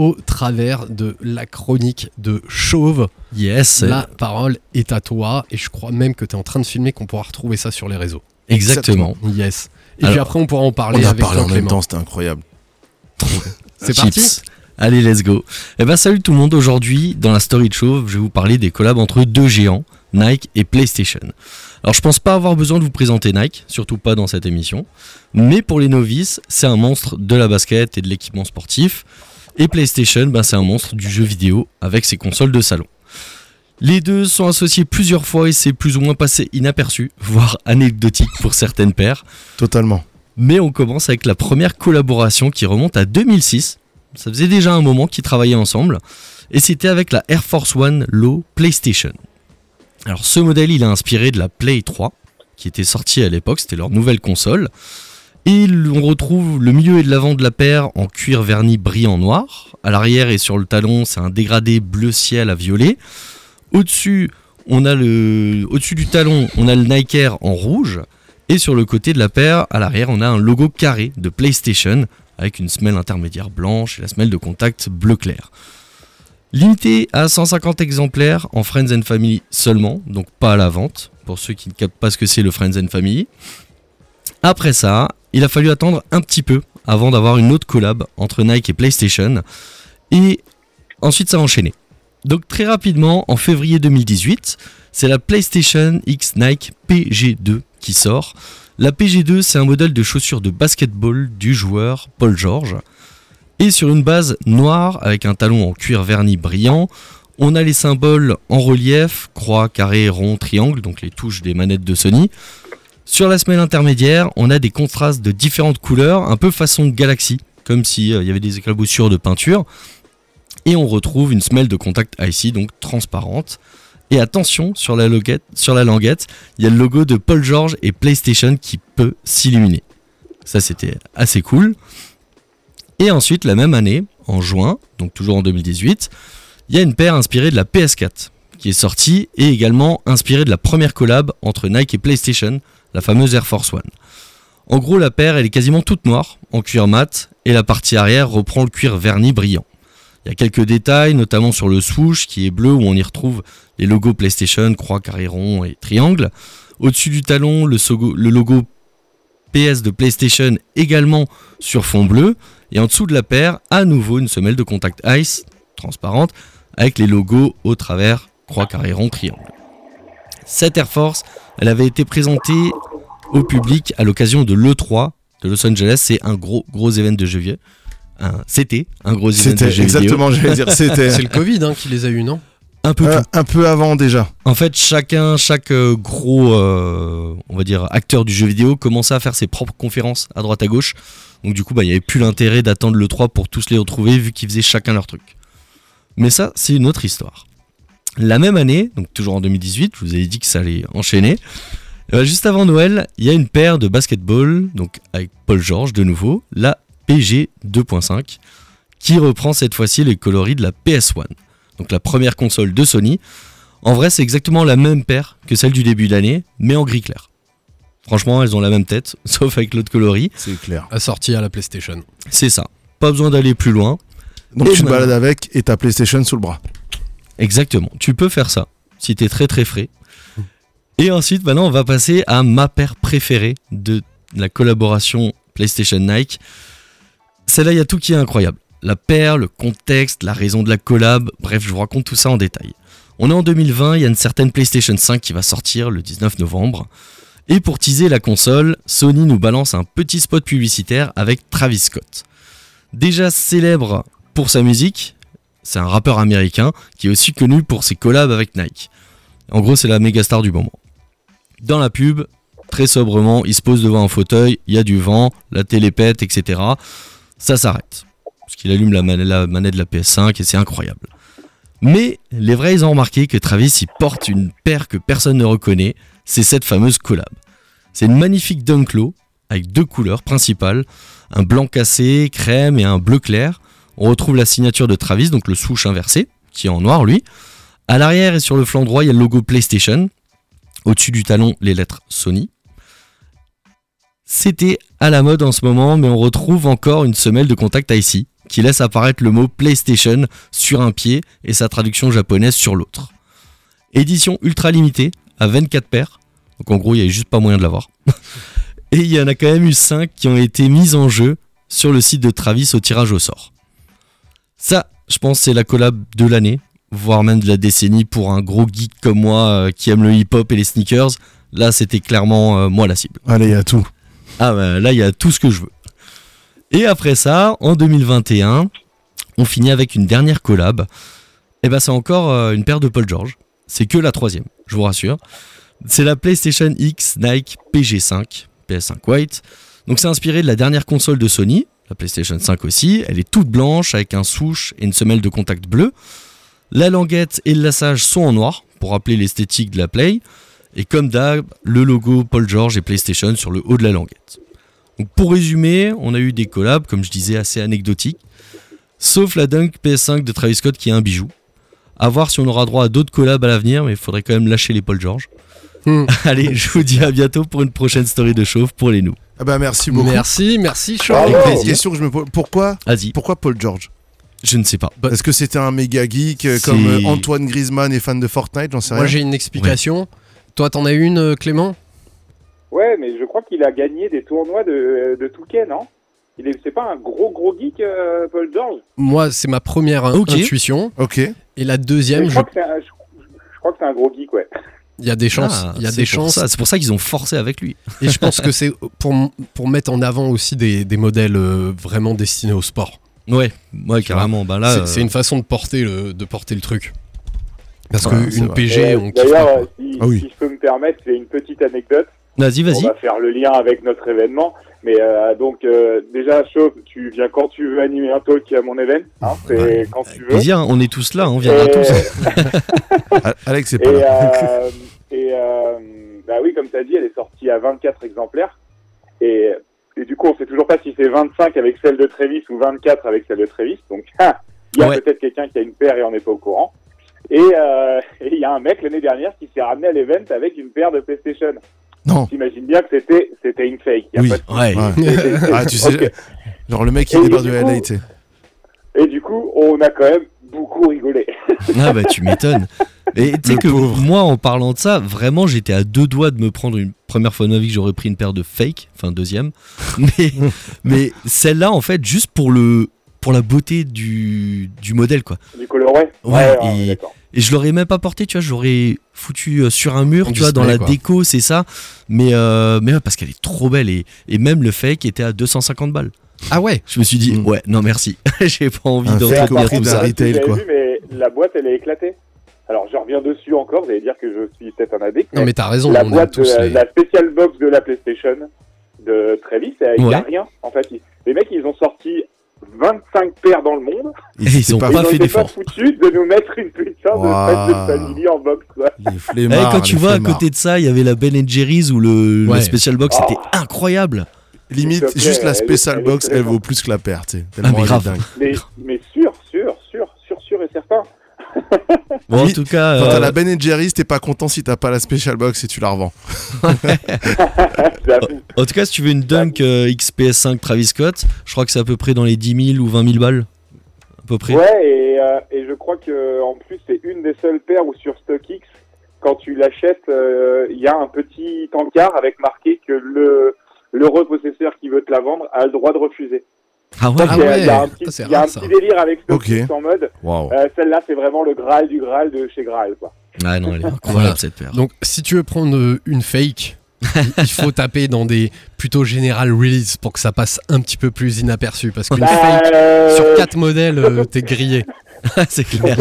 Speaker 1: au travers de la chronique de Chauve.
Speaker 3: Yes.
Speaker 1: La parole est à toi et je crois même que tu es en train de filmer qu'on pourra retrouver ça sur les réseaux.
Speaker 3: Exactement.
Speaker 1: Yes. Et puis après on pourra en parler
Speaker 4: On a
Speaker 1: avec
Speaker 4: parlé en même temps, c'était incroyable.
Speaker 1: C'est parti
Speaker 3: Allez, let's go. Eh ben, salut tout le monde. Aujourd'hui, dans la story de Chauve, je vais vous parler des collabs entre deux géants, Nike et PlayStation. Alors, je pense pas avoir besoin de vous présenter Nike, surtout pas dans cette émission. Mais pour les novices, c'est un monstre de la basket et de l'équipement sportif. Et PlayStation, ben, c'est un monstre du jeu vidéo avec ses consoles de salon. Les deux sont associés plusieurs fois et c'est plus ou moins passé inaperçu, voire anecdotique pour certaines paires.
Speaker 4: Totalement.
Speaker 3: Mais on commence avec la première collaboration qui remonte à 2006. Ça faisait déjà un moment qu'ils travaillaient ensemble. Et c'était avec la Air Force One Low PlayStation. Alors ce modèle, il a inspiré de la Play 3, qui était sortie à l'époque, c'était leur nouvelle console. Et on retrouve le milieu et de l'avant de la paire en cuir verni brillant noir. À l'arrière et sur le talon, c'est un dégradé bleu ciel à violet. Au-dessus, du talon, on a le Nike Air en rouge. Et sur le côté de la paire, à l'arrière, on a un logo carré de PlayStation avec une semelle intermédiaire blanche et la semelle de contact bleu clair. Limité à 150 exemplaires en Friends and Family seulement, donc pas à la vente, pour ceux qui ne captent pas ce que c'est le Friends and Family. Après ça, il a fallu attendre un petit peu avant d'avoir une autre collab entre Nike et PlayStation. Et ensuite, ça a enchaîné. Donc très rapidement, en février 2018, c'est la PlayStation X Nike PG2 qui sort. La PG2, c'est un modèle de chaussures de basketball du joueur Paul George. Et sur une base noire avec un talon en cuir verni brillant, on a les symboles en relief, croix, carré, rond, triangle, donc les touches des manettes de Sony. Sur la semelle intermédiaire, on a des contrastes de différentes couleurs, un peu façon galaxie, comme s'il y avait des éclaboussures de peinture. Et on retrouve une semelle de contact IC, donc transparente. Et attention, sur la, sur la languette, il y a le logo de Paul George et PlayStation qui peut s'illuminer. Ça, c'était assez cool. Et ensuite, la même année, en juin, donc toujours en 2018, il y a une paire inspirée de la PS4 qui est sortie et également inspirée de la première collab entre Nike et PlayStation, la fameuse Air Force One. En gros, la paire, elle est quasiment toute noire, en cuir mat, et la partie arrière reprend le cuir verni brillant. Il y a quelques détails, notamment sur le swoosh qui est bleu où on y retrouve les logos PlayStation, croix, carré rond et triangle. Au-dessus du talon, le, logo PS de PlayStation également sur fond bleu. Et en dessous de la paire, à nouveau une semelle de contact ice transparente avec les logos au travers croix, carré rond, triangle. Cette Air Force, elle avait été présentée au public à l'occasion de l'E3 de Los Angeles. C'est un gros, gros événement de jeux vidéo. Un- C'était un gros événement de jeux vidéo.
Speaker 4: exactement, j'allais dire, c'était
Speaker 1: C'est le Covid hein, qui les a eu, non?
Speaker 3: Un peu
Speaker 4: euh, un peu avant déjà.
Speaker 3: En fait, chacun, chaque euh, gros, euh, on va dire, acteur du jeu vidéo commençait à faire ses propres conférences à droite à gauche. Donc du coup, bah, il n'y avait plus l'intérêt d'attendre le 3 pour tous les retrouver vu qu'ils faisaient chacun leur truc. Mais ça, c'est une autre histoire. La même année, donc toujours en 2018, je vous avais dit que ça allait enchaîner. ben, juste avant Noël, il y a une paire de basketball, donc avec Paul George de nouveau, la PG 2.5, qui reprend cette fois-ci les coloris de la PS1, donc la première console de Sony. En vrai, c'est exactement la même paire que celle du début de l'année, mais en gris clair. Franchement, elles ont la même tête, sauf avec l'autre coloris.
Speaker 4: C'est clair.
Speaker 1: Assorti à la PlayStation.
Speaker 3: C'est ça. Pas besoin d'aller plus loin.
Speaker 4: Donc
Speaker 3: Et
Speaker 4: tu te balades avec et ta PlayStation sous le bras.
Speaker 3: Exactement. Tu peux faire ça si t'es très très frais. Et ensuite, maintenant, on va passer à ma paire préférée de la collaboration PlayStation Nike. Celle-là, il y a tout qui est incroyable. La paire, le contexte, la raison de la collab. Bref, je vous raconte tout ça en détail. On est en 2020, il y a une certaine PlayStation 5 qui va sortir le 19 novembre. Et pour teaser la console, Sony nous balance un petit spot publicitaire avec Travis Scott. Déjà célèbre pour sa musique, c'est un rappeur américain qui est aussi connu pour ses collabs avec Nike. En gros, c'est la méga star du moment. Dans la pub, très sobrement, il se pose devant un fauteuil, il y a du vent, la télé pète, etc. Ça s'arrête. Parce qu'il allume la, man- la manette de la PS5 et c'est incroyable. Mais les vrais, ils ont remarqué que Travis, il porte une paire que personne ne reconnaît. C'est cette fameuse collab. C'est une magnifique Dunk Low avec deux couleurs principales, un blanc cassé, crème et un bleu clair. On retrouve la signature de Travis, donc le swoosh inversé, qui est en noir lui. À l'arrière et sur le flanc droit, il y a le logo PlayStation. Au-dessus du talon, les lettres Sony. C'était à la mode en ce moment, mais on retrouve encore une semelle de contact IC qui laisse apparaître le mot PlayStation sur un pied et sa traduction japonaise sur l'autre. Édition ultra limitée à 24 paires. Donc en gros, il n'y avait juste pas moyen de l'avoir. et il y en a quand même eu 5 qui ont été mises en jeu sur le site de Travis au tirage au sort. Ça, je pense, c'est la collab de l'année, voire même de la décennie pour un gros geek comme moi euh, qui aime le hip-hop et les sneakers. Là, c'était clairement euh, moi la cible.
Speaker 4: Allez, il y a tout.
Speaker 3: Ah bah, là, il y a tout ce que je veux. Et après ça, en 2021, on finit avec une dernière collab. Et bah, c'est encore euh, une paire de Paul George. C'est que la troisième, je vous rassure. C'est la PlayStation X Nike PG5, PS5 White. Donc c'est inspiré de la dernière console de Sony, la PlayStation 5 aussi. Elle est toute blanche avec un souche et une semelle de contact bleu. La languette et le lassage sont en noir pour rappeler l'esthétique de la Play. Et comme d'hab, le logo Paul George et PlayStation sur le haut de la languette. Pour résumer, on a eu des collabs, comme je disais, assez anecdotiques. Sauf la Dunk PS5 de Travis Scott qui est un bijou. À voir si on aura droit à d'autres collabs à l'avenir, mais il faudrait quand même lâcher les Paul George.
Speaker 1: Hmm.
Speaker 3: Allez, je vous dis à bientôt pour une prochaine story de chauve pour les nous.
Speaker 4: Ah bah merci beaucoup.
Speaker 1: Merci, merci.
Speaker 2: Bravo.
Speaker 1: Avec
Speaker 4: Une question que je me pose. Pourquoi,
Speaker 3: Vas-y,
Speaker 4: pourquoi Paul George?
Speaker 3: Je ne sais pas.
Speaker 4: Est-ce que c'était un méga geek euh, comme euh, Antoine Griezmann est fan de Fortnite? J'en sais
Speaker 1: Moi
Speaker 4: rien.
Speaker 1: j'ai une explication. Toi t'en as une, euh, Clément?
Speaker 2: Ouais, mais je crois qu'il a gagné des tournois de, de Touquet, non? Il est, c'est pas un gros gros geek, euh, Paul George?
Speaker 1: Moi, c'est ma première in-
Speaker 3: Ok.
Speaker 1: intuition.
Speaker 4: Ok.
Speaker 1: Et la deuxième,
Speaker 2: je,
Speaker 1: je-
Speaker 2: crois que c'est un, je, je crois que c'est un gros geek, ouais.
Speaker 1: Il y a des chances.
Speaker 3: Ah,
Speaker 1: Il y a
Speaker 3: c'est
Speaker 1: des
Speaker 3: pour
Speaker 1: chances.
Speaker 3: ça- C'est pour ça qu'ils ont forcé avec lui.
Speaker 1: Et je pense que c'est pour, pour mettre en avant aussi des, des modèles euh, vraiment destinés au sport.
Speaker 3: Ouais, ouais, carrément. Bah là,
Speaker 1: C'est-
Speaker 3: euh,
Speaker 1: une façon de porter le, de porter le truc. Parce
Speaker 4: Ouais, c'est
Speaker 1: qu'une. PG, on
Speaker 2: D'ailleurs, euh, si,
Speaker 4: Ah oui.
Speaker 2: si je peux me permettre, j'ai une petite anecdote.
Speaker 3: vas-y,
Speaker 2: On
Speaker 3: vas-y.
Speaker 2: va faire le lien avec notre événement. Mais euh, donc, euh, déjà, Chauve, tu viens quand tu veux animer un talk à mon événement. Hein, c'est
Speaker 3: Ouais.
Speaker 2: quand tu veux.
Speaker 3: plaisir, on est tous là, on viendra
Speaker 2: Et-
Speaker 3: tous.
Speaker 4: Alex, c'est
Speaker 2: Et,
Speaker 4: pas là.
Speaker 2: euh, et euh, bah oui, comme tu as dit, elle est sortie à 24 exemplaires. Et, et du coup, on sait toujours pas si c'est 25 avec celle de Trévis ou 24 avec celle de Trévis. Donc, ah, il y a
Speaker 3: Ouais.
Speaker 2: peut-être quelqu'un qui a une paire et on n'est pas au courant. Et euh, et il y a un mec l'année dernière qui s'est ramené à l'event avec une paire de PlayStation.
Speaker 4: Non.
Speaker 2: T'imagines bien que c'était c'était une fake. y a
Speaker 4: Oui.
Speaker 2: pas de-
Speaker 3: Ouais.
Speaker 4: Ouais. Ah, tu sais, genre le mec qui
Speaker 2: Et
Speaker 4: débarque
Speaker 2: du
Speaker 4: de
Speaker 2: coup-
Speaker 4: LA, tu sais.
Speaker 2: Et du coup, on a quand même beaucoup rigolé.
Speaker 3: Ah bah tu m'étonnes. Et tu sais que
Speaker 4: pauvre.
Speaker 3: moi en parlant de ça, vraiment j'étais à deux doigts de me prendre une première fois de ma vie que j'aurais pris une paire de fake, enfin deuxième. Mais, mais celle-là en fait juste pour le pour la beauté du, du modèle quoi.
Speaker 2: Du coloré
Speaker 3: Ouais, et-. Et je l'aurais même pas porté, tu vois, je l'aurais foutu euh, sur un mur,
Speaker 1: En
Speaker 3: tu vois, dans la
Speaker 1: quoi.
Speaker 3: déco, c'est ça. Mais euh, mais ouais, parce qu'elle est trop belle et, et même le fake était à 250 balles.
Speaker 1: Ah ouais
Speaker 3: Je me suis dit
Speaker 4: Mm.
Speaker 3: ouais, non merci, j'ai pas envie d'en
Speaker 4: prix
Speaker 3: tout ça.
Speaker 2: Je sais pas si
Speaker 4: retail,
Speaker 2: vous avez
Speaker 4: quoi.
Speaker 2: vu, mais la boîte, elle est éclatée. Alors, je reviens dessus encore, vous allez dire que je suis peut-être un addict.
Speaker 1: Non mais t'as raison,
Speaker 2: la
Speaker 1: on
Speaker 2: boîte de
Speaker 1: tous
Speaker 2: la,
Speaker 1: les...
Speaker 2: la spécial box de la PlayStation de Travis, il n'y a rien. En fait, les mecs, ils ont sorti 25 paires dans le monde.
Speaker 3: Et ils ont
Speaker 4: pas
Speaker 3: pas
Speaker 2: ils
Speaker 3: fait d'effort.
Speaker 2: foutus de nous mettre une putain de
Speaker 4: Waouh.
Speaker 2: fête de family en box. Quoi.
Speaker 4: Les
Speaker 3: Eh, quand tu
Speaker 4: les
Speaker 3: vois à côté de ça, il y avait la Ben Jerry's ou le, le
Speaker 1: Ouais.
Speaker 3: Special Box,
Speaker 2: Oh.
Speaker 3: c'était incroyable.
Speaker 4: Limite, juste la special box, elle vaut plus que la paire, tu sais. Tellement
Speaker 3: mais grave.
Speaker 4: dingue.
Speaker 2: Mais, mais sûr, sûr, sûr, sûr, sûr et certain.
Speaker 3: Bon, en tout cas,
Speaker 4: Quand
Speaker 3: euh,
Speaker 4: t'as la Ben Jerry's, t'es pas content si t'as pas la special box et tu la revends.
Speaker 3: En tout cas, si tu veux une Dunk euh, XPS5 Travis Scott, je crois que c'est à peu près dans les 10 000 ou 20 000 balles. À peu près.
Speaker 2: Ouais, et, euh, et je crois que en plus c'est une des seules paires où sur StockX, quand tu l'achètes, euh, il y a un petit encart avec marqué que le le repossesseur qui veut te la vendre a le droit de refuser.
Speaker 3: Ah ouais,
Speaker 1: Ah
Speaker 2: il y a-
Speaker 1: ouais,
Speaker 2: il y a un petit,
Speaker 1: ça,
Speaker 2: y a un petit délire avec StockX
Speaker 4: Ok.
Speaker 2: en mode,
Speaker 4: Waouh.
Speaker 2: euh, celle-là c'est vraiment le Graal du Graal de chez Graal quoi.
Speaker 3: Ah non, elle est incroyable
Speaker 1: Voilà.
Speaker 3: cette paire.
Speaker 1: Donc si tu veux prendre euh, une fake, il- faut taper dans des plutôt general release pour que ça passe un petit peu plus inaperçu. Parce qu'une fake,
Speaker 2: Euh,
Speaker 1: sur quatre modèles, euh, t'es grillé.
Speaker 3: C'est clair.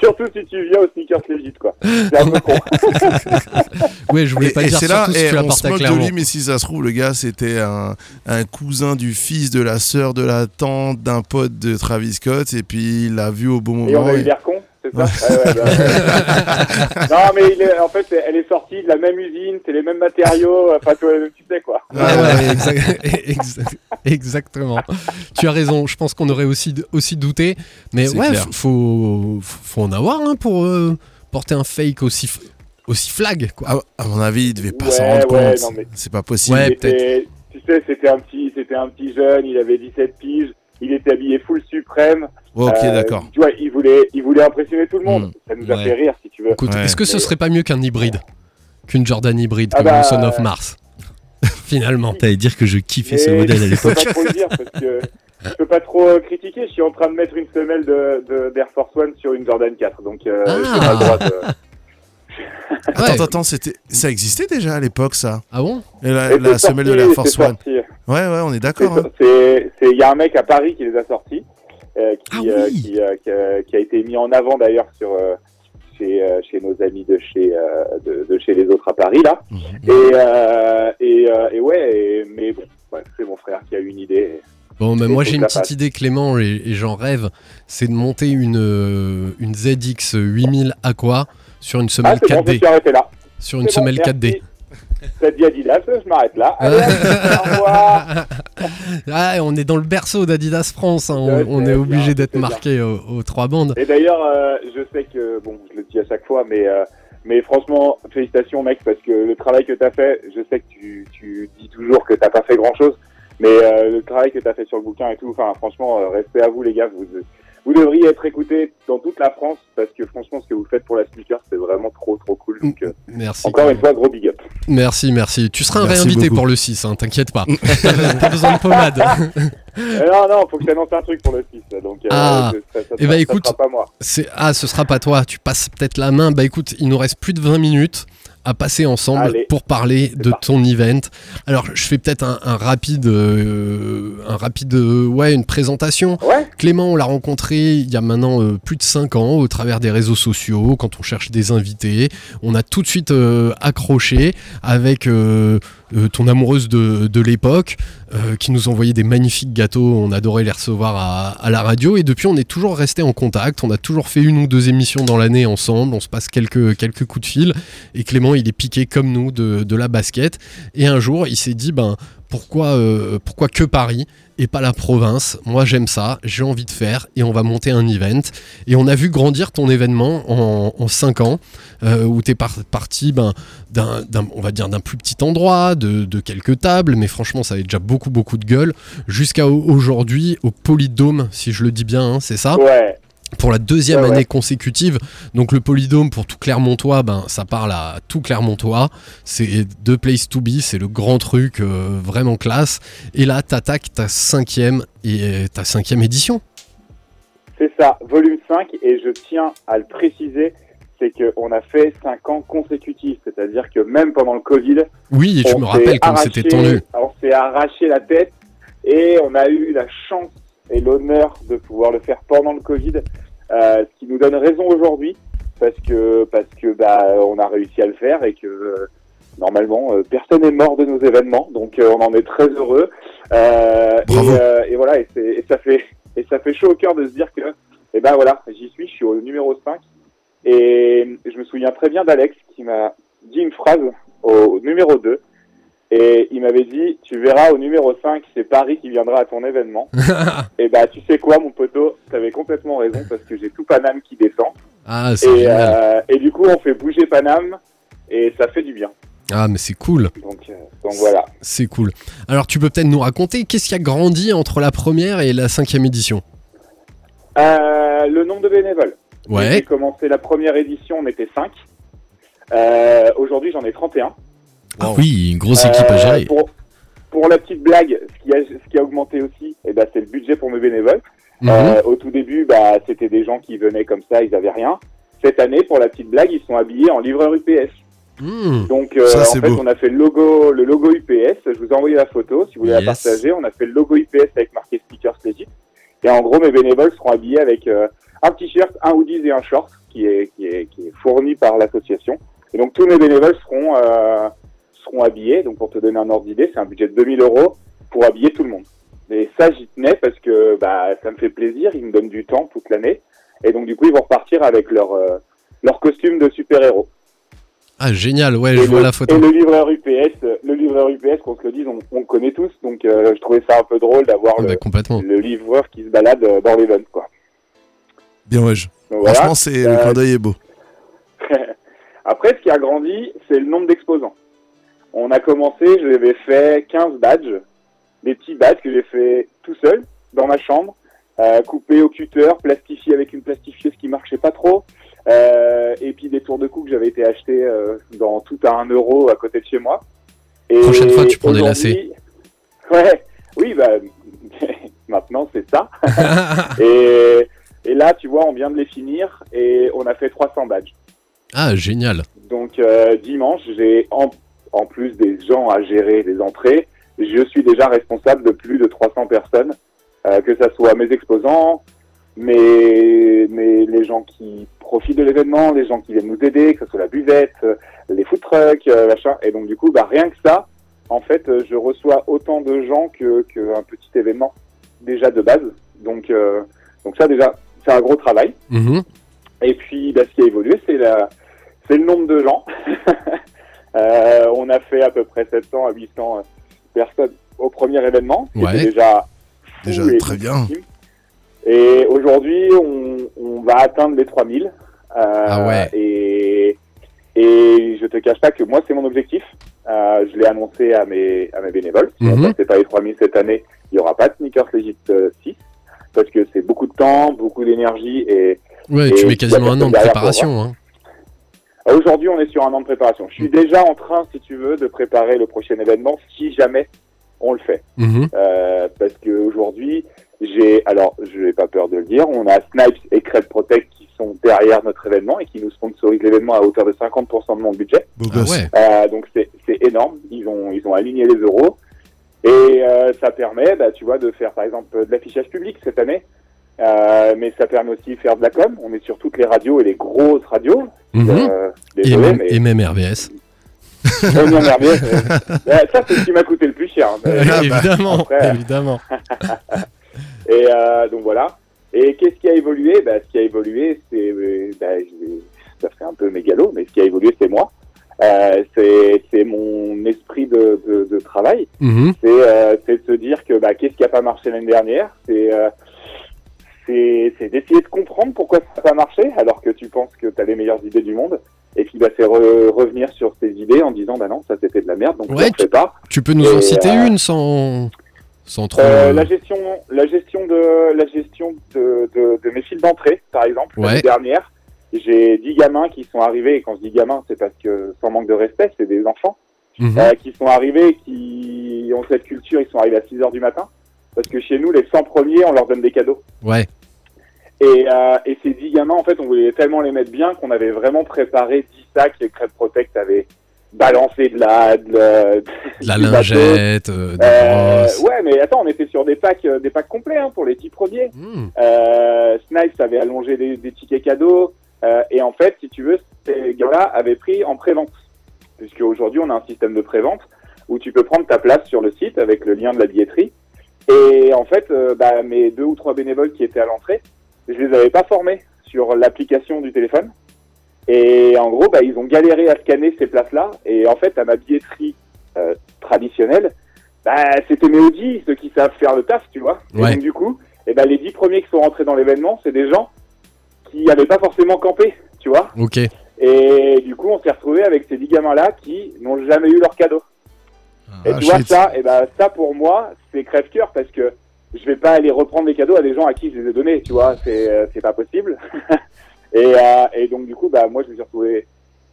Speaker 2: Surtout si tu viens au sneakers legit quoi. C'est un peu con.
Speaker 1: Ouais, je voulais pas
Speaker 4: et, et
Speaker 1: dire
Speaker 4: c'est là,
Speaker 1: surtout si
Speaker 4: et
Speaker 1: tu la
Speaker 4: on se moque de lui, mais si ça se trouve, le gars, c'était un, un cousin du fils de la sœur de la tante d'un pote de Travis Scott, et puis il l'a vu au bon
Speaker 2: Et on
Speaker 4: moment.
Speaker 2: a eu
Speaker 4: et-
Speaker 2: l'air con, c'est ça Ouais, ouais, bah, ouais. Non mais il est, en fait elle est sortie de la même usine, c'est les mêmes matériaux, enfin tu vois, tu sais quoi.
Speaker 1: Ouais, ouais, exact- exact- exactement. Tu as raison. Je pense qu'on aurait aussi, aussi douté. Mais ouais,
Speaker 4: clair.
Speaker 1: faut, faut en avoir hein, pour euh, porter un fake aussi, aussi flag. Quoi.
Speaker 4: À, à mon avis, il devait pas
Speaker 2: Ouais,
Speaker 4: s'en rendre
Speaker 2: ouais,
Speaker 4: compte. C'est pas possible.
Speaker 1: Ouais,
Speaker 2: Tu sais, c'était un petit, c'était un petit jeune, il avait 17 piges, il était habillé full suprême.
Speaker 4: Ok,
Speaker 2: Euh,
Speaker 4: d'accord.
Speaker 2: Tu vois, il voulait, il voulait impressionner tout le monde.
Speaker 4: Mm.
Speaker 2: Ça nous a
Speaker 3: Ouais.
Speaker 2: fait rire, si tu veux.
Speaker 1: Écoute,
Speaker 4: Ouais.
Speaker 1: est-ce que ce serait pas mieux qu'un hybride Qu'une Jordan hybride
Speaker 2: Ah
Speaker 1: comme
Speaker 2: bah,
Speaker 1: le Son of Mars Finalement.
Speaker 3: T'allais dire que je kiffais ce modèle à
Speaker 2: Je peux
Speaker 3: l'époque.
Speaker 2: pas trop le dire parce que je peux pas trop euh, critiquer. Je suis en train de mettre une semelle de, de, d'Air Force One sur une Jordan 4, donc euh,
Speaker 1: Ah.
Speaker 2: j'ai pas le droit de.
Speaker 4: Attends,
Speaker 1: Ouais.
Speaker 4: attends, c'était... ça existait déjà à l'époque, ça?
Speaker 1: Ah bon?
Speaker 4: Et la, semelle de l'Air Force One.
Speaker 2: sorti.
Speaker 4: Ouais, ouais, on est d'accord. hein.
Speaker 2: C'est, c'est, il y a un mec à Paris qui les a sortis, euh, qui,
Speaker 3: Ah
Speaker 2: euh,
Speaker 3: oui.
Speaker 2: euh, qui, euh, qui a été mis en avant d'ailleurs sur euh, chez, chez nos amis de chez, de, de chez les autres à Paris là.
Speaker 4: Mhm.
Speaker 2: Et, euh, et, euh, et ouais, et- mais bon, ouais, c'est mon frère qui a eu une idée.
Speaker 1: Bon, moi j'ai une petite
Speaker 2: passe.
Speaker 1: idée, Clément, et, et j'en rêve. C'est de monter une, une ZX 8000 Aqua sur une
Speaker 2: Ah,
Speaker 1: semelle
Speaker 2: c'est bon, je me
Speaker 1: 4D.
Speaker 2: suis arrêté là.
Speaker 1: Sur une
Speaker 2: bon,
Speaker 1: semelle
Speaker 2: merci.
Speaker 1: 4D.
Speaker 2: T'as dit Adidas, je m'arrête là. Allez, au revoir.
Speaker 1: Ah, on est dans le berceau d'Adidas France, hein. on, est obligé d'être marqué aux, aux trois bandes.
Speaker 2: Et d'ailleurs, euh, je sais que, bon, je le dis à chaque fois, mais, euh, mais franchement, félicitations mec, parce que le travail que t'as fait, je sais que tu, tu dis toujours que t'as pas fait grand chose, mais euh, le travail que t'as fait sur le bouquin et tout, enfin franchement, euh, respect à vous les gars, vous, vous devriez être écoutés dans toute la France, parce que franchement, ce que vous faites pour la sneaker, c'est vraiment trop trop cool. Donc, euh,
Speaker 1: Merci.
Speaker 2: encore une fois, gros big up.
Speaker 1: Merci, merci. Tu seras un
Speaker 4: Merci
Speaker 1: réinvité
Speaker 4: beaucoup.
Speaker 1: pour le 6, hein, t'inquiète pas. T'as besoin de pommade.
Speaker 2: Euh, non, non, faut que j'annonce un truc pour le 6. Donc, euh,
Speaker 1: Ah.
Speaker 2: ça, ça, ça
Speaker 1: Eh ben,
Speaker 2: sera- ça
Speaker 1: écoute.
Speaker 2: sera pas moi.
Speaker 1: Ah, ce sera pas toi. Tu passes peut-être la main. Bah écoute, il nous reste plus de 20 minutes à passer ensemble
Speaker 2: Allez.
Speaker 1: pour parler de
Speaker 2: parti.
Speaker 1: ton event. Alors, je fais peut-être un, un rapide, euh, un rapide, euh, ouais, une présentation.
Speaker 2: Ouais,
Speaker 1: Clément, on l'a rencontré il y a maintenant euh, plus de 5 ans au travers des réseaux sociaux, quand on cherche des invités. On a tout de suite euh, accroché avec euh, ton amoureuse de, de l'époque euh, qui nous envoyait des magnifiques gâteaux. On adorait les recevoir à, à la radio et depuis on est toujours resté en contact. On a toujours fait une ou deux émissions dans l'année ensemble. On se passe quelques, quelques coups de fil et Clément il est piqué comme nous de, de la basket. Et un jour il s'est dit ben pourquoi, euh, pourquoi que Paris et pas la province. Moi, j'aime ça, j'ai envie de faire et on va monter un event. Et on a vu grandir ton événement en, 5 ans, euh, où tu es parti ben, d'un, on va dire, d'un plus petit endroit, de, quelques tables, mais franchement, ça avait déjà beaucoup, beaucoup de gueule, jusqu'à au- aujourd'hui au Polydôme, si je le dis bien, hein, c'est ça?
Speaker 2: Ouais.
Speaker 1: Pour la deuxième
Speaker 2: Ouais, ouais.
Speaker 1: année consécutive. Donc le Polydôme pour tout Clermontois, ben ça parle à tout Clermontois. C'est The Place to Be, c'est le grand truc euh, vraiment classe. Et là, t'attaques ta cinquième et ta cinquième édition.
Speaker 2: C'est ça, volume 5, et je tiens à le préciser, c'est qu'on a fait 5 ans consécutifs, c'est-à-dire que même pendant le Covid,
Speaker 1: Oui, et je me rappelle comme c'était tendu.
Speaker 2: On s'est arraché la tête, et on a eu la chance et l'honneur de pouvoir le faire pendant le Covid, euh, ce qui nous donne raison aujourd'hui, parce que, parce que bah, on a réussi à le faire, et que euh, normalement, euh, personne n'est mort de nos événements, donc euh, on en est très heureux. Euh. Et, euh, et voilà, et, et ça fait et ça fait chaud au cœur de se dire que, eh ben voilà, j'y suis, je suis au numéro 5. Et je me souviens très bien d'Alex qui m'a dit une phrase au numéro 2. Et il m'avait dit, tu verras au numéro 5, c'est Paris qui viendra à ton événement. et bah, tu sais quoi, mon poteau, t'avais complètement raison parce que j'ai tout Paname qui descend.
Speaker 1: ah, c'est
Speaker 2: Et,
Speaker 1: génial.
Speaker 2: euh, et du coup, on fait bouger Paname et ça fait du bien.
Speaker 1: Ah, mais c'est cool.
Speaker 2: Donc, euh, donc voilà.
Speaker 1: C'est cool. Alors, tu peux peut-être nous raconter qu'est-ce qui a grandi entre la première et la cinquième édition?
Speaker 2: Euh, le nombre de bénévoles. J'ai
Speaker 1: Ouais.
Speaker 2: commencé la première édition, on était 5. Euh, Aujourd'hui, j'en ai 31.
Speaker 3: Ah oui, une grosse équipe à
Speaker 2: Euh,
Speaker 3: gérer.
Speaker 2: Pour, pour la petite blague, ce qui a, ce qui a augmenté aussi, eh ben, c'est le budget pour mes bénévoles.
Speaker 1: Mhm.
Speaker 2: Euh, au tout début, bah, c'était des gens qui venaient comme ça, ils avaient rien. Cette année, pour la petite blague, ils sont habillés en livreur UPS.
Speaker 1: Mmh.
Speaker 2: Donc, euh,
Speaker 4: Ça,
Speaker 2: en fait,
Speaker 4: beau.
Speaker 2: on a fait le logo, le logo UPS. Je vous ai envoyé la photo, si vous voulez la partager. On a fait le logo UPS avec marqué Speakers Legit. Et en gros, mes bénévoles seront habillés avec euh, un t-shirt, un hoodies et un short qui est, qui est, qui est fourni par l'association. Et donc, tous mes bénévoles seront, euh, seront habillés. Donc, pour te donner un ordre d'idée, c'est un budget de 2000 euros pour habiller tout le monde. Et ça, j'y tenais parce que bah, ça me fait plaisir. Ils me donnent du temps toute l'année. Et donc, du coup, ils vont repartir avec leur, euh, leur costume de super-héros.
Speaker 1: Ah, génial. Ouais, je
Speaker 2: Et
Speaker 1: vois
Speaker 2: le,
Speaker 1: la photo.
Speaker 2: et le livreur UPS, le livreur UPS, qu'on se le dise, on, on le connaît tous. Donc, euh, je trouvais ça un peu drôle d'avoir
Speaker 1: Ah,
Speaker 2: le,
Speaker 1: bah,
Speaker 2: le livreur qui se balade euh, dans l'event, quoi.
Speaker 4: Bien ouais. je-
Speaker 2: voilà.
Speaker 4: Franchement, c'est le clin d'œil est beau.
Speaker 2: Après, ce qui a grandi, c'est le nombre d'exposants. On a commencé, je l'avais fait 15 badges, des petits badges que j'ai fait tout seul, dans ma chambre, euh, coupés au cutter, plastifiés avec une plastifiéuse qui marchait pas trop, euh, et puis des tours de cou que j'avais été achetés euh, dans tout à 1 euro à côté de chez moi. Et
Speaker 1: Prochaine fois, tu prends des
Speaker 2: aujourd'hui- Ouais, oui, bah, maintenant c'est ça. et, et là, tu vois, on vient de les finir et on a fait 300 badges.
Speaker 1: ah, génial.
Speaker 2: Donc euh, dimanche, j'ai en, en plus des gens à gérer des entrées, je suis déjà responsable de plus de 300 personnes, euh, que ça soit mes exposants, mes, mes, les gens qui profitent de l'événement, les gens qui viennent nous aider, que ce soit la buvette, euh, les food trucks, euh, machin. Et donc du coup, bah, rien que ça, en fait, je reçois autant de gens que qu'un petit événement déjà de base. Donc, euh, donc ça déjà, c'est un gros travail.
Speaker 1: Mhm.
Speaker 2: Et puis, bah, ce qui a évolué, c'est la, c'est le nombre de gens. Euh, on a fait à peu près 700 à 800 personnes au premier événement.
Speaker 1: Ouais.
Speaker 2: déjà
Speaker 4: Déjà, très bien.
Speaker 2: Et aujourd'hui, on, on va atteindre les 3000. Euh,
Speaker 1: Ah ouais.
Speaker 2: Et, et je te cache pas que moi, c'est mon objectif. Euh, je l'ai annoncé à mes, à mes bénévoles. Si on
Speaker 1: Mhm.
Speaker 2: ne pas les 3000 cette année, il n'y aura pas de Sneakers Legit euh, 6. Parce que c'est beaucoup de temps, beaucoup d'énergie et,
Speaker 1: Ouais,
Speaker 2: Et
Speaker 1: tu mets quasiment un an de préparation. Hein.
Speaker 2: Aujourd'hui, on est sur un an de préparation. Je suis déjà en train, si tu veux, de préparer le prochain événement si jamais on le fait.
Speaker 1: Mhm.
Speaker 2: Euh, parce qu'aujourd'hui, j'ai, alors je n'ai pas peur de le dire, on a Snipes et Crête Protect qui sont derrière notre événement et qui nous sponsorisent l'événement à hauteur de 50% de mon budget.
Speaker 1: Ah ouais.
Speaker 2: Euh, donc c'est c'est énorme. Ils ont ils ont aligné les euros et euh, ça permet, bah, tu vois, de faire par exemple de l'affichage public cette année. Euh, mais ça permet aussi de faire de la com. On est sur toutes les radios et les grosses radios.
Speaker 1: Mhm.
Speaker 2: Euh,
Speaker 1: Et, même,
Speaker 2: mais
Speaker 1: et même.
Speaker 2: Ouais, non, RBS, euh, ça c'est ce qui m'a coûté le plus cher. hein.
Speaker 4: Bah,
Speaker 1: évidemment,
Speaker 2: après-
Speaker 1: évidemment.
Speaker 2: Et euh, donc voilà. Et qu'est-ce qui a évolué? Bah, Ce qui a évolué, c'est, euh, bah, ça fait un peu mégalo, mais ce qui a évolué, c'est moi. Euh, c'est, mon esprit de, de, de travail.
Speaker 1: Mhm.
Speaker 2: C'est, euh, de se dire que bah, qu'est-ce qui a pas marché l'année dernière? C'est, euh, c'est, d'essayer de comprendre pourquoi ça n'a pas marché, alors que tu penses que tu as les meilleures idées du monde. Et puis bah, c'est re- revenir sur ces idées en disant bah non, ça c'était de la merde, donc
Speaker 1: Ouais,
Speaker 2: je ne fais pas.
Speaker 1: Tu peux nous en citer
Speaker 2: euh,
Speaker 1: une sans, sans trop.
Speaker 2: Euh,
Speaker 1: euh,
Speaker 2: la gestion, la gestion de, la gestion de, de, de mes fils d'entrée, par exemple,
Speaker 1: Ouais.
Speaker 2: l'année dernière, j'ai 10 gamins qui sont arrivés, et quand je dis gamins, c'est parce que, sans manque de respect, c'est des enfants,
Speaker 1: mhm.
Speaker 2: euh, qui sont arrivés, qui ont cette culture, ils sont arrivés à 6 heures du matin, parce que chez nous, les 100 premiers, on leur donne des cadeaux.
Speaker 1: Ouais.
Speaker 2: Et, euh, et ces 10 gamins, en fait, on voulait tellement les mettre bien qu'on avait vraiment préparé 10 sacs, et Crêpe Protect avait balancé de la, de la,
Speaker 1: De la lingette, euh, des
Speaker 2: Euh, ouais, mais attends, on était sur des packs, euh, des packs complets hein, pour les 10 premiers. Euh, Snipes avait allongé des, des tickets cadeaux. euh, et en fait, si tu veux, ces gars-là avaient pris en pré-vente. Puisque aujourd'hui, on a un système de pré-vente où tu peux prendre ta place sur le site avec le lien de la billetterie. Et en fait, euh, bah, mes deux ou trois bénévoles qui étaient à l'entrée, je les avais pas formés sur l'application du téléphone. Et en gros, bah, ils ont galéré à scanner ces places-là. Et en fait, à ma billetterie euh, traditionnelle, bah, c'était mes Audi, ceux qui savent faire le taf, tu vois. Et donc, du coup, eh ben, les dix premiers qui sont rentrés dans l'événement, c'est des gens qui n'avaient pas forcément campé, tu vois.
Speaker 1: Ok.
Speaker 2: Et du coup, on s'est retrouvé avec ces dix gamins-là qui n'ont jamais eu leur cadeau. Et
Speaker 4: Ah,
Speaker 2: tu vois, ça, et ben, ça pour moi, c'est crève-cœur parce que je vais pas aller reprendre les cadeaux à des gens à qui je les ai donnés, tu vois, c'est euh, c'est pas possible. et, euh, et donc, du coup, bah, moi, je me suis retrouvé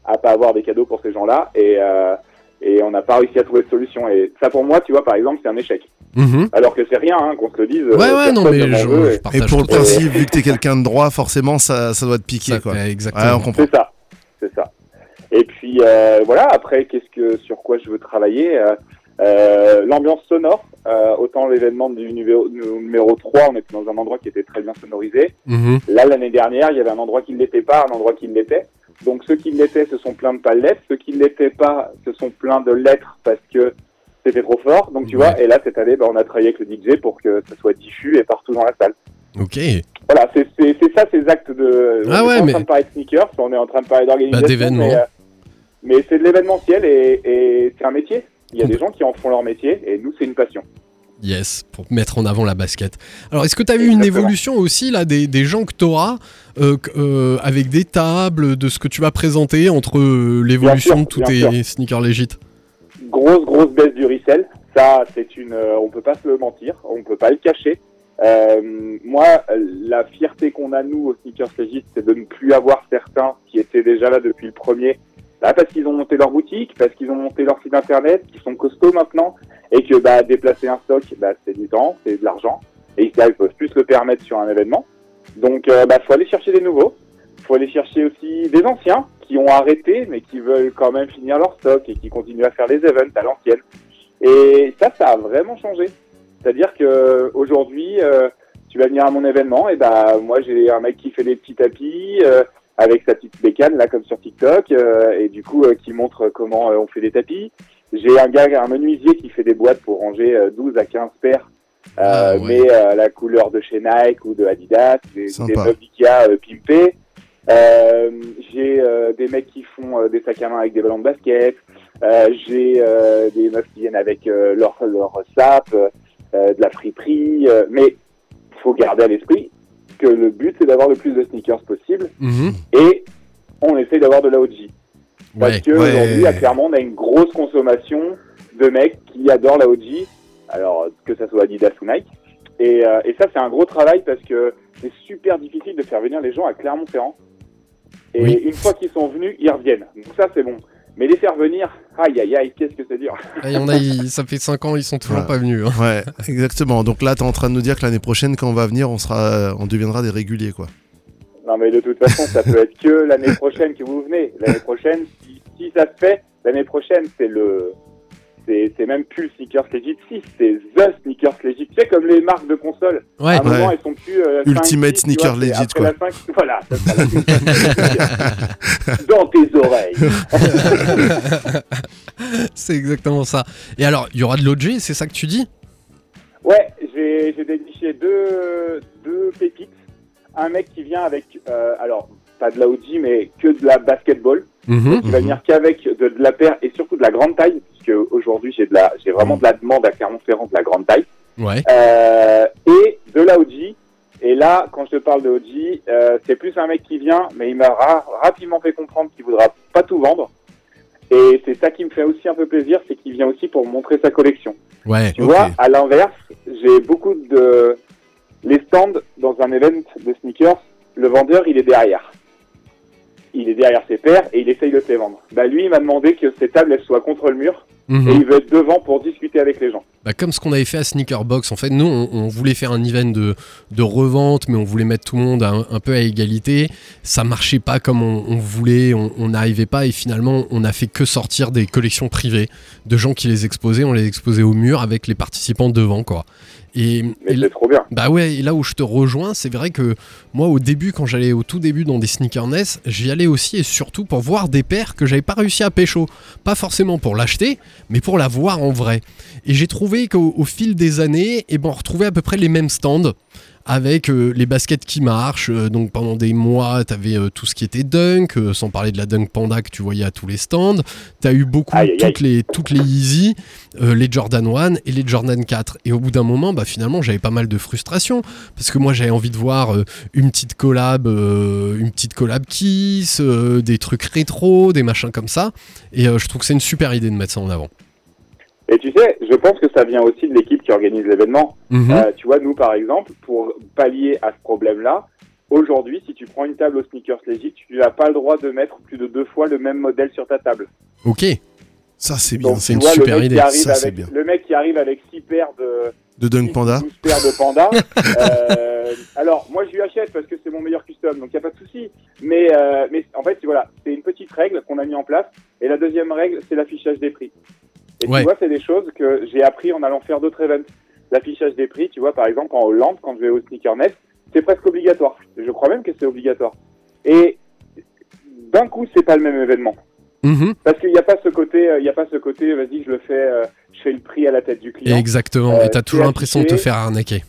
Speaker 2: à pas avoir des cadeaux pour ces gens-là et, euh, et on n'a pas réussi à trouver de solution. Et ça, pour moi, tu vois, par exemple, c'est un échec.
Speaker 1: Mhm.
Speaker 2: Alors que c'est rien, hein, qu'on se le dise.
Speaker 1: Ouais, ouais, non, mais je, je
Speaker 4: Et
Speaker 1: partage
Speaker 4: pour le principe, vu que t'es quelqu'un de droit, forcément, ça, ça doit te piquer,
Speaker 1: Ça
Speaker 4: quoi.
Speaker 1: fait
Speaker 4: Ouais,
Speaker 1: exactement.
Speaker 4: on comprend.
Speaker 2: C'est ça. Et puis euh, voilà, après, qu'est-ce que sur quoi je veux travailler euh, euh, L'ambiance sonore. Autant l'événement du numéro, numéro 3, on était dans un endroit qui était très bien sonorisé.
Speaker 1: Mhm.
Speaker 2: Là, l'année dernière, il y avait un endroit qui ne l'était pas, un endroit qui l'était. Donc ceux qui l'étaient se sont plaints de pas l'être, ceux qui ne l'étaient pas se sont plaints de l'être parce que c'était trop fort. Donc tu
Speaker 1: Ouais.
Speaker 2: vois, et là cette année, bah, on a travaillé avec le DJ pour que ça soit diffus et partout dans la salle.
Speaker 1: Ok.
Speaker 2: Voilà, c'est ça ces actes de.
Speaker 1: Ah
Speaker 2: on est
Speaker 1: ouais,
Speaker 2: pas en
Speaker 1: mais-
Speaker 2: train de parler de sneakers, on est en train de parler d'organisation.
Speaker 1: Bah, d'événements.
Speaker 2: Euh, mais c'est de l'événementiel et, et c'est un métier. Il y a des gens qui en font leur métier et nous, c'est une passion.
Speaker 1: Yes, pour mettre en avant la basket. Alors, est-ce que tu as vu une évolution aussi là des, des gens que tu auras avec des tables, de ce que tu vas présenter entre euh, l'évolution de tous tes sneakers légit
Speaker 2: Grosse, grosse baisse du resell. Ça, c'est une. euh, on peut pas se le mentir, on peut pas le cacher. Euh, moi, la fierté qu'on a nous au Sneakers Legit, c'est de ne plus avoir certains qui étaient déjà là depuis le premier. Bah, parce qu'ils ont monté leur boutique, parce qu'ils ont monté leur site internet, qu'ils sont costauds maintenant, et que bah, déplacer un stock, bah, c'est du temps, c'est de l'argent, et ils peuvent plus le permettre sur un événement. Donc, euh, bah, faut aller chercher des nouveaux. Faut aller chercher aussi des anciens qui ont arrêté, mais qui veulent quand même finir leur stock et qui continuent à faire des events à l'ancienne. Et ça, ça a vraiment changé. C'est-à-dire que aujourd'hui, euh, tu vas venir à mon événement, et bah moi j'ai un mec qui fait des petits tapis euh, avec sa petite bécane là comme sur TikTok, euh, et du coup euh, qui montre comment euh, on fait des tapis. J'ai un gars, un menuisier qui fait des boîtes pour ranger euh, 12 à 15 paires,
Speaker 1: Ah, ouais.
Speaker 2: mais à la couleur de chez Nike ou de Adidas, des, des meubles Ikea pimpés. J'ai des mecs qui font des sacs à main avec des ballons de basket. J'ai des meufs qui viennent avec leur, leur sap, de la friperie. mais faut garder à l'esprit que le but, c'est d'avoir le plus de sneakers possible.
Speaker 1: Mhm.
Speaker 2: Et on essaie d'avoir de la OG. Parce
Speaker 1: Ouais.
Speaker 2: que
Speaker 4: Ouais.
Speaker 2: aujourd'hui, à Clermont, on a une grosse consommation de mecs qui adorent la OG. Alors, que ça soit Adidas ou Nike. Et, euh, et ça, c'est un gros travail parce que c'est super difficile de faire venir les gens à Clermont-Ferrand. Et
Speaker 1: Oui.
Speaker 2: une fois qu'ils sont venus, ils reviennent. Donc ça, c'est bon. Mais les faire venir, aïe aïe aïe, qu'est-ce que c'est dur.
Speaker 1: Ah, Il y en a, ils- ça fait 5 ans, ils sont toujours
Speaker 4: Ouais.
Speaker 1: pas venus. hein.
Speaker 4: Ouais, exactement. Donc là, t'es en train de nous dire que l'année prochaine, quand on va venir, on sera, on deviendra des réguliers, quoi.
Speaker 2: Non mais de toute façon, ça peut être que l'année prochaine que vous venez. L'année prochaine, si, si ça se fait, l'année prochaine, c'est le... C'est même plus le Sneakers Legit 6, c'est The Sneakers Legit. Tu sais, comme les marques de consoles.
Speaker 1: Ouais.
Speaker 2: à un moment,
Speaker 4: Ouais.
Speaker 2: elles sont plus. euh,
Speaker 4: Ultimate
Speaker 2: 5, 6, tu vois,
Speaker 4: Sneaker
Speaker 2: c'est
Speaker 4: Legit, quoi.
Speaker 2: la 5, voilà, ça Dans tes oreilles.
Speaker 1: C'est exactement ça. Et alors, il y aura de l'OG, c'est ça que tu dis
Speaker 2: Ouais, j'ai j'ai déniché deux, deux pépites. Un mec qui vient avec, euh, alors, pas de la OG, mais que de la basketball.
Speaker 1: Mhm.
Speaker 2: qui va venir qu'avec de, de la paire et surtout de la grande taille, puisque aujourd'hui j'ai de la, j'ai vraiment de la demande à Clermont-Ferrand de la grande taille,
Speaker 1: Ouais.
Speaker 2: euh, et de la OG. Et là, quand je te parle de OG, euh, c'est plus un mec qui vient, mais il m'a ra- rapidement fait comprendre qu'il voudra pas tout vendre. Et c'est ça qui me fait aussi un peu plaisir, c'est qu'il vient aussi pour montrer sa collection.
Speaker 1: Ouais.
Speaker 2: Tu vois, à l'inverse, j'ai beaucoup de les stands dans un event de sneakers, le vendeur il est derrière. Il est derrière ses paires et il essaye de te les vendre. Bah lui, il m'a demandé que ses tables elles soient contre le mur
Speaker 1: Mhm.
Speaker 2: et il veut être devant pour discuter avec les gens.
Speaker 1: Bah, comme ce qu'on avait fait à Sneaker Box, en fait, nous, on, on voulait faire un event de, de revente, mais on voulait mettre tout le monde un, un peu à égalité. Ça marchait pas comme on, on voulait, on on n'arrivait pas, et finalement, on a fait que sortir des collections privées de gens qui les exposaient. On les exposait au mur avec les participants devant, quoi. Et,
Speaker 2: Mais
Speaker 1: et
Speaker 2: c'est trop bien.
Speaker 1: bah ouais, et là où je te rejoins, c'est vrai que moi au début, quand j'allais au tout début dans des sneakerness, j'y allais aussi et surtout pour voir des paires que j'avais pas réussi à pécho. Pas forcément pour l'acheter, mais pour la voir en vrai. Et j'ai trouvé qu'au au fil des années, eh ben, on retrouvait à peu près les mêmes stands avec euh, les baskets qui marchent. Euh, donc pendant des mois, t'avais euh, tout ce qui était Dunk, sans parler de la Dunk Panda que tu voyais à tous les stands. T'as eu beaucoup
Speaker 2: Aïe, aïe, aïe.
Speaker 1: toutes les toutes les Yeezy, les Jordan 1 et les Jordan 4. Et au bout d'un moment, bah finalement, j'avais pas mal de frustration parce que moi j'avais envie de voir une petite collab, une petite collab Kiss, des trucs rétro, des machins comme ça. Et je trouve que c'est une super idée de mettre ça en avant.
Speaker 2: Et tu sais, je pense que ça vient aussi de l'équipe qui organise l'événement.
Speaker 1: Mhm.
Speaker 2: Euh, tu vois, nous par exemple, pour pallier à ce problème-là, aujourd'hui, si tu prends une table au Sneakers Legit, tu n'as pas le droit de mettre plus de deux fois le même modèle sur ta table.
Speaker 1: Ok.
Speaker 4: Ça, c'est bien.
Speaker 1: C'est une
Speaker 2: vois,
Speaker 1: super idée.
Speaker 2: Qui arrive
Speaker 4: Ça,
Speaker 2: avec,
Speaker 4: bien.
Speaker 2: Le mec qui arrive avec six paires de,
Speaker 4: De Dunk Panda.
Speaker 2: 12 paires de pandas. Euh, alors, moi, je lui achète parce que c'est mon meilleur custom, donc il n'y a pas de souci. Mais, euh, mais en fait, voilà, c'est une petite règle qu'on a mis en place. Et la deuxième règle, c'est l'affichage des prix. Et
Speaker 1: Ouais.
Speaker 2: tu vois, c'est des choses que j'ai appris en allant faire d'autres events. L'affichage des prix, tu vois, par exemple, en Hollande, quand je vais au Sneaker Nest, c'est presque obligatoire. Je crois même que c'est obligatoire. Et d'un coup, c'est pas le même événement.
Speaker 1: Mhm.
Speaker 2: Parce qu'il n'y a pas ce côté, euh, il y a pas ce côté, vas-y, je le fais, euh, je fais le prix à la tête du client.
Speaker 1: Exactement.
Speaker 2: Euh,
Speaker 1: et t'as toujours l'impression de te faire arnaquer.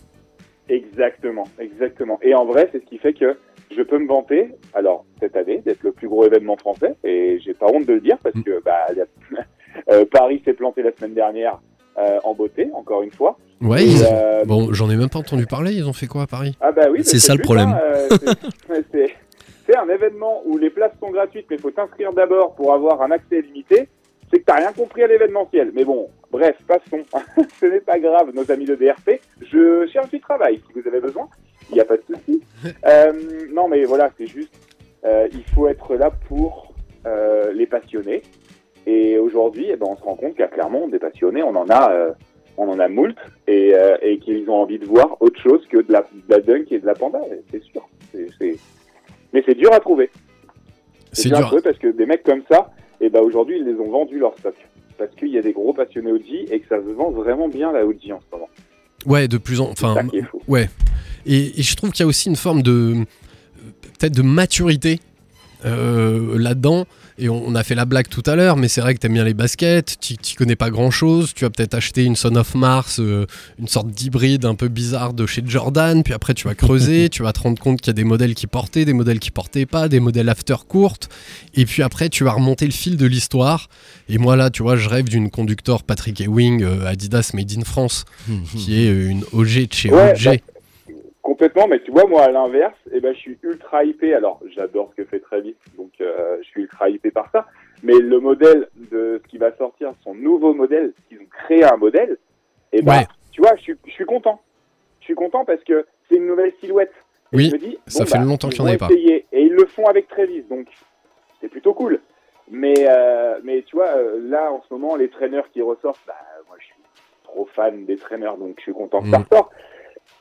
Speaker 2: Exactement, exactement. Et en vrai, c'est ce qui fait que je peux me vanter, alors cette année, d'être le plus gros événement français, et j'ai pas honte de le dire parce que bah, euh, Paris s'est planté la semaine dernière euh, en beauté, encore une fois.
Speaker 1: Ouais.
Speaker 2: Et, euh,
Speaker 1: Bon, j'en ai même pas entendu parler. Ils ont fait quoi à Paris?
Speaker 2: Ah bah oui,
Speaker 3: C'est ça le problème.
Speaker 2: hein, euh, c'est- un événement où les places sont gratuites, mais il faut t'inscrire d'abord pour avoir un accès limité. C'est que t'as rien compris à l'événementiel. Mais bon, bref, passons. Ce n'est pas grave, nos amis de DRP. Je cherche du travail si vous avez besoin. Il n'y a pas de souci. Euh, non, mais voilà, c'est juste, euh, il faut être là pour euh, les passionnés. Et aujourd'hui, eh ben, on se rend compte qu'à Clermont, des passionnés, on en a, euh, on en a moult et, euh, et qu'ils ont envie de voir autre chose que de la, de la dunk et de la panda, c'est sûr. Mais c'est dur à trouver.
Speaker 1: C'est
Speaker 2: dur à trouver parce que des mecs comme ça, et ben aujourd'hui, ils les ont vendus leur stock. Parce qu'il y a des gros passionnés OG et que ça se vend vraiment bien la OG en ce moment.
Speaker 1: Ouais, de plus en. Enfin. Ouais. Et, et je trouve qu'il y a aussi une forme de. Peut-être de maturité euh, là-dedans. Et on, on a fait la blague tout à l'heure, mais c'est vrai que t'aimes bien les baskets, tu tu connais pas grand-chose. Tu vas peut-être acheter une Son of Mars, euh, une sorte d'hybride un peu bizarre de chez Jordan. Puis après, tu vas creuser, tu vas te rendre compte qu'il y a des modèles qui portaient, des modèles qui portaient pas, des modèles after courtes. Et puis après, tu vas remonter le fil de l'histoire. Et moi, là, tu vois, je rêve d'une conducteur Patrick Ewing euh, Adidas Made in France, qui est euh, une OG de chez
Speaker 2: Ouais,
Speaker 1: OG.
Speaker 2: bah, Complètement, mais tu vois, moi, à l'inverse, eh ben, je suis ultra hypé. Alors, j'adore ce que fait Travis, donc euh, je suis ultra hypé par ça. Mais le modèle de ce qui va sortir, son nouveau modèle, ils ont créé un modèle, et ben,
Speaker 1: Ouais.
Speaker 2: tu vois, je suis, je suis content. Je suis content parce que c'est une nouvelle silhouette. Et
Speaker 1: Oui,
Speaker 2: je me dis,
Speaker 1: ça
Speaker 2: bon,
Speaker 1: fait
Speaker 2: bah,
Speaker 1: longtemps qu'il y en avait pas.
Speaker 2: Et ils le font avec Travis, donc c'est plutôt cool. Mais, euh, mais tu vois, euh, là, en ce moment, les traîneurs qui ressortent, bah, moi, je suis trop fan des traîneurs, donc je suis content que ça
Speaker 1: Mhm.
Speaker 2: ressorte.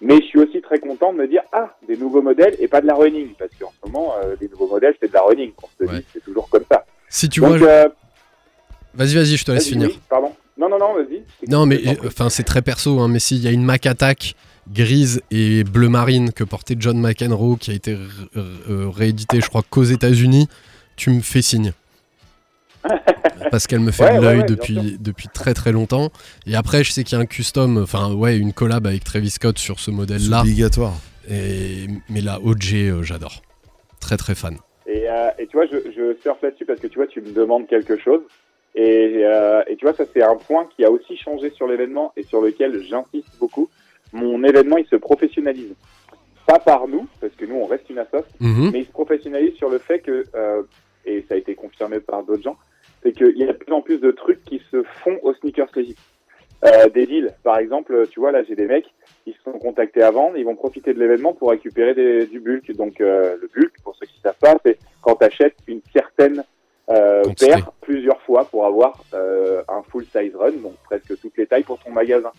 Speaker 2: Mais je suis aussi très content de me dire, ah, des nouveaux modèles et pas de la running. Parce qu'en ce moment, euh, les nouveaux modèles, c'est de la running. On se
Speaker 1: Ouais.
Speaker 2: dit, c'est toujours comme ça.
Speaker 1: Si tu
Speaker 2: donc,
Speaker 1: vois,
Speaker 2: euh,
Speaker 1: vas-y, vas-y, je te laisse finir.
Speaker 2: oui, pardon. Non, non, non, vas-y.
Speaker 1: Non, mais enfin, c'est très perso, hein, mais s'il y a une Mac Attack grise et bleu marine que portait John McEnroe, qui a été euh, réédité, je crois, qu'aux États-Unis, tu me fais signe. Parce qu'elle me fait
Speaker 2: Ouais,
Speaker 1: de
Speaker 2: ouais,
Speaker 1: l'œil
Speaker 2: ouais,
Speaker 1: depuis, depuis très très longtemps. Et après, je sais qu'il y a un custom, enfin, ouais, une collab avec Travis Scott sur ce
Speaker 4: C'est
Speaker 1: modèle-là.
Speaker 4: obligatoire.
Speaker 1: Et, mais la OG, euh, j'adore. Très très fan.
Speaker 2: Et, euh, et tu vois, je, je surfe là-dessus parce que tu vois, tu me demandes quelque chose. Et, euh, et tu vois, ça c'est un point qui a aussi changé sur l'événement et sur lequel j'insiste beaucoup. Mon événement, il se professionnalise. Pas par nous, parce que nous, on reste une assoce,
Speaker 1: Mhm.
Speaker 2: mais il se professionnalise sur le fait que, euh, et ça a été confirmé par d'autres gens, c'est qu'il y a de plus en plus de trucs qui se font au sneakers legit. Euh, des deals, par exemple, tu vois, là j'ai des mecs qui se sont contactés avant, ils vont profiter de l'événement pour récupérer des- du bulk. Donc euh, le bulk, pour ceux qui ne savent pas, c'est quand tu achètes une certaine euh, paire plusieurs fois pour avoir euh, un full size run, donc presque toutes les tailles pour ton magasin.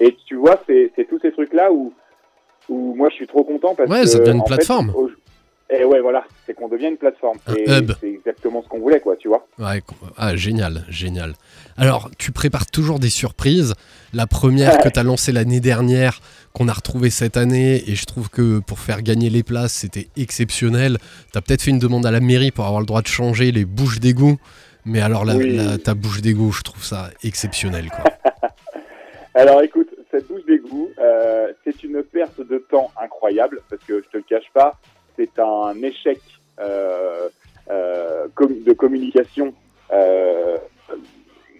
Speaker 2: Et tu vois, c'est tous ces trucs-là où, où moi je suis trop content parce
Speaker 1: Ouais,
Speaker 2: que
Speaker 1: ça devient une
Speaker 2: fait,
Speaker 1: plateforme.
Speaker 2: Et ouais, voilà, c'est qu'on devient une plateforme.
Speaker 1: Un hub.
Speaker 2: c'est exactement ce qu'on voulait, quoi, tu vois.
Speaker 1: Ouais, ah, génial, génial. Alors, tu prépares toujours des surprises. La première que tu as lancée l'année dernière, qu'on a retrouvée cette année, et je trouve que pour faire gagner les places, c'était exceptionnel. Tu as peut-être fait une demande à la mairie pour avoir le droit de changer les bouches d'égout. Mais alors, la,
Speaker 2: Oui.
Speaker 1: la- ta bouche d'égout, je trouve ça exceptionnel. Quoi.
Speaker 2: Alors écoute, cette douche d'égout, euh, c'est une perte de temps incroyable parce que je te le cache pas, c'est un échec euh, euh, de communication euh,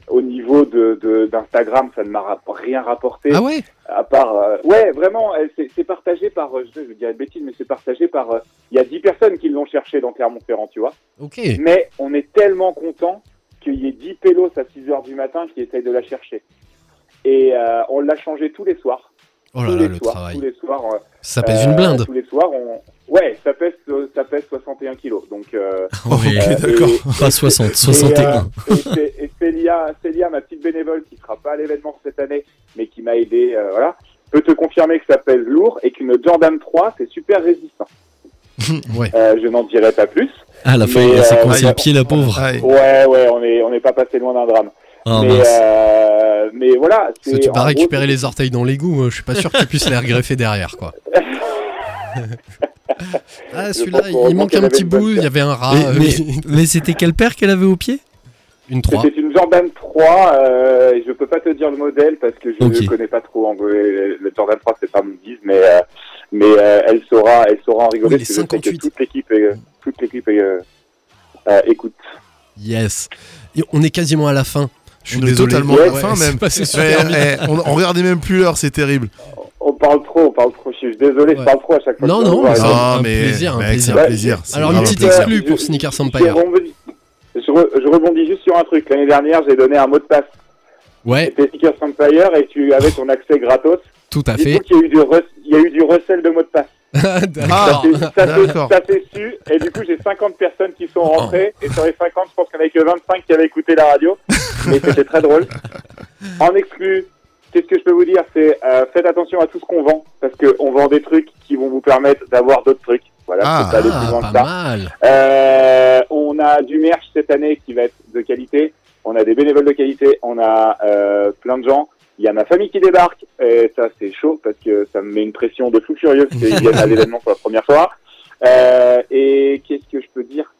Speaker 2: au niveau de d'Instagram. ça ne m'a rien rapporté.
Speaker 1: Ah ouais?
Speaker 2: À part, euh, ouais, vraiment, c'est partagé par, je vais dire une bêtise, mais c'est partagé par, euh, il y a 10 personnes qui l'ont cherché dans Clermont-Ferrand, tu vois.
Speaker 1: Ok.
Speaker 2: Mais on est tellement content qu'il y ait 10 pélos à 6 heures du matin qui essayent de la chercher. Et euh, on l'a changé tous les soirs.
Speaker 1: Oh là
Speaker 2: tous
Speaker 1: là,
Speaker 2: les
Speaker 1: le
Speaker 2: soirs,
Speaker 1: travail.
Speaker 2: Tous les soirs. euh,
Speaker 1: Ça pèse
Speaker 2: euh,
Speaker 1: une blinde.
Speaker 2: Tous les soirs, on... Ouais, ça pèse, euh, ça pèse 61 kilos. Donc, euh,
Speaker 1: Oui.
Speaker 2: Euh,
Speaker 4: d'accord.
Speaker 3: Pas 60,
Speaker 2: et,
Speaker 3: 61.
Speaker 2: euh, et c'est- et Célia, Célia, ma petite bénévole, qui sera pas à l'événement cette année, mais qui m'a aidé, euh, voilà, peut te confirmer que ça pèse lourd et qu'une Jordan 3, c'est super résistant.
Speaker 1: Ouais.
Speaker 2: Euh, je n'en dirai pas plus.
Speaker 3: Ah, la fin, il s'est
Speaker 2: euh,
Speaker 3: coincé le pied, la pauvre.
Speaker 2: Ouais, ouais, on est, on n'est pas passé loin d'un drame.
Speaker 3: Ah,
Speaker 2: mais, euh, mais voilà.
Speaker 1: Si
Speaker 2: c'est-
Speaker 1: tu vas récupérer les orteils dans l'égout, euh, je suis pas sûr que tu puisses les regreffer derrière. quoi. ah, celui-là, il manque un petit bout, il y avait un rat.
Speaker 3: Mais,
Speaker 1: euh,
Speaker 3: mais- mais c'était quelle paire qu'elle avait au pied?
Speaker 1: Une 3.
Speaker 2: C'était une Jordan 3, euh, et je peux pas te dire le modèle parce que je ne
Speaker 3: Ok.
Speaker 2: connais pas trop. En gros, le Jordan 3, c'est pas mon guise, mais, euh, mais euh, elle, saura, elle saura en rigoler
Speaker 1: Oui, les
Speaker 2: parce que je sais que
Speaker 1: 58.
Speaker 2: toute l'équipe est- toute l'équipe est, euh, euh, écoute.
Speaker 1: Yes. Et on est quasiment à la fin. Je suis
Speaker 4: On est
Speaker 1: désolé.
Speaker 4: totalement
Speaker 2: à
Speaker 4: la fin,
Speaker 1: c'est
Speaker 4: même.
Speaker 1: passé
Speaker 4: Ouais,
Speaker 1: super vite.
Speaker 4: eh, on, on regardait même plus l'heure, c'est terrible.
Speaker 2: On parle trop, on parle trop. Je suis désolé,
Speaker 1: Ouais.
Speaker 2: je parle trop à chaque fois.
Speaker 1: Non, non, c'est
Speaker 4: Non,
Speaker 1: un
Speaker 4: mais
Speaker 1: plaisir, un
Speaker 4: mec,
Speaker 1: plaisir. Alors, une petite exclue pour
Speaker 2: je
Speaker 1: Empire.
Speaker 2: rebondis- Je, re- je rebondis juste sur un truc. L'année dernière, j'ai donné un mot de passe.
Speaker 1: Ouais,
Speaker 2: C'était Sneakers Empire et tu avais ton accès gratos.
Speaker 1: tout à fait.
Speaker 2: il y a eu du, re- il y a eu du recel de mots de passe.
Speaker 1: D'accord.
Speaker 4: Ah,
Speaker 2: Ça s'est- ça s'est-
Speaker 4: d'accord.
Speaker 2: ça s'est su, et du coup j'ai 50 personnes qui sont rentrées, et sur les 50, je pense qu'il n'y en avait que 25 qui avaient écouté la radio, mais c'était très drôle. En exclu, qu'est-ce que je peux vous dire? C'est euh, faites attention à tout ce qu'on vend, parce qu'on vend des trucs qui vont vous permettre d'avoir d'autres trucs. Voilà,
Speaker 4: Ah,
Speaker 2: c'est pas
Speaker 1: Ah, mal.
Speaker 2: Euh, on a du merch cette année qui va être de qualité. On a des bénévoles de qualité. On a euh, plein de gens. Il y a ma famille qui débarque. Et ça, c'est chaud parce que ça me met une pression de fou furieux parce qu'ils viennent à l'événement pour la première fois. Euh, et qu'est-ce que je peux dire?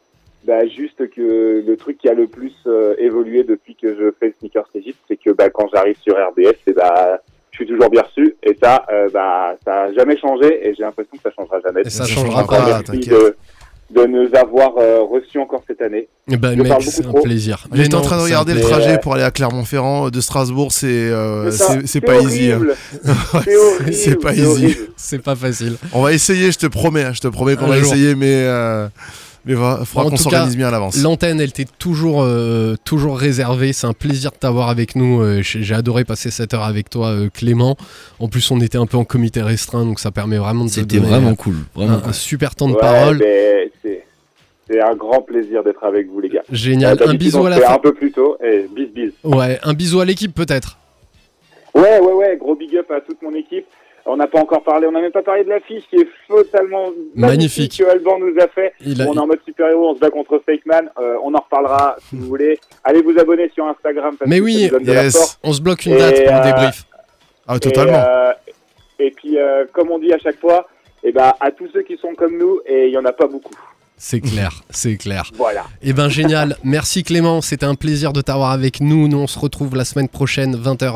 Speaker 2: Bah, Juste que le truc qui a le plus euh, évolué depuis que je fais le Sneakers Egypt, c'est que bah, quand j'arrive sur RDS, et bah, je suis toujours bien reçu. Et ça, euh, bah, ça a jamais changé. Et j'ai l'impression que ça changera jamais.
Speaker 1: Et ça
Speaker 4: Ça
Speaker 1: changera
Speaker 4: changera
Speaker 1: pas.
Speaker 4: t'inquiète.
Speaker 2: De, nous avoir euh, reçus encore cette année. Je
Speaker 1: mec, c'est un
Speaker 2: trop.
Speaker 1: plaisir.
Speaker 4: J'étais en train de regarder le trajet pour aller à Clermont-Ferrand de Strasbourg, c'est euh,
Speaker 2: C'est
Speaker 4: pas easy. hein.
Speaker 2: C'est
Speaker 4: pas easy.
Speaker 2: horrible.
Speaker 1: C'est pas facile.
Speaker 4: On va essayer, je te promets, hein, je te promets qu'on va
Speaker 1: jour.
Speaker 4: essayer, mais euh, mais va, faudra qu'on s'organise bien à l'avance.
Speaker 1: L'antenne, elle t'est toujours, euh, toujours réservée. C'est un plaisir de t'avoir avec nous. Euh, J'ai adoré passer cette heure avec toi, euh, Clément. En plus, on était un peu en comité restreint, donc ça permet vraiment de
Speaker 3: C'était vraiment cool. Vraiment
Speaker 1: un,
Speaker 3: cool.
Speaker 1: un super temps de
Speaker 2: Ouais,
Speaker 1: parole.
Speaker 2: c'est- un grand plaisir d'être avec vous, les gars.
Speaker 1: Génial. Un bisou à la fin.
Speaker 2: un peu plus tôt. Et bis bis.
Speaker 1: Ouais, un bisou à l'équipe peut-être.
Speaker 2: Ouais, ouais, ouais. Gros big up à toute mon équipe. On n'a pas encore parlé, on n'a même pas parlé de l'affiche qui est totalement
Speaker 1: Magnifique.
Speaker 2: magnifique que Alban nous a fait.
Speaker 1: Il a-
Speaker 2: on est en mode super-héros, on se bat contre Fake Man. Euh, on en reparlera si vous voulez. Allez vous abonner sur Instagram. Parce
Speaker 1: Mais
Speaker 2: que
Speaker 1: oui,
Speaker 4: yes.
Speaker 1: On se bloque une
Speaker 2: Et,
Speaker 1: date pour le
Speaker 2: euh,
Speaker 1: débrief.
Speaker 4: Ah, totalement.
Speaker 2: Et, euh, et puis, comme on dit à chaque fois, eh ben, à tous ceux qui sont comme nous, et il y en a pas beaucoup.
Speaker 1: C'est clair, c'est clair.
Speaker 2: Voilà.
Speaker 1: Eh ben génial. Merci Clément, c'était un plaisir de t'avoir avec nous. Nous on se retrouve la semaine prochaine 20h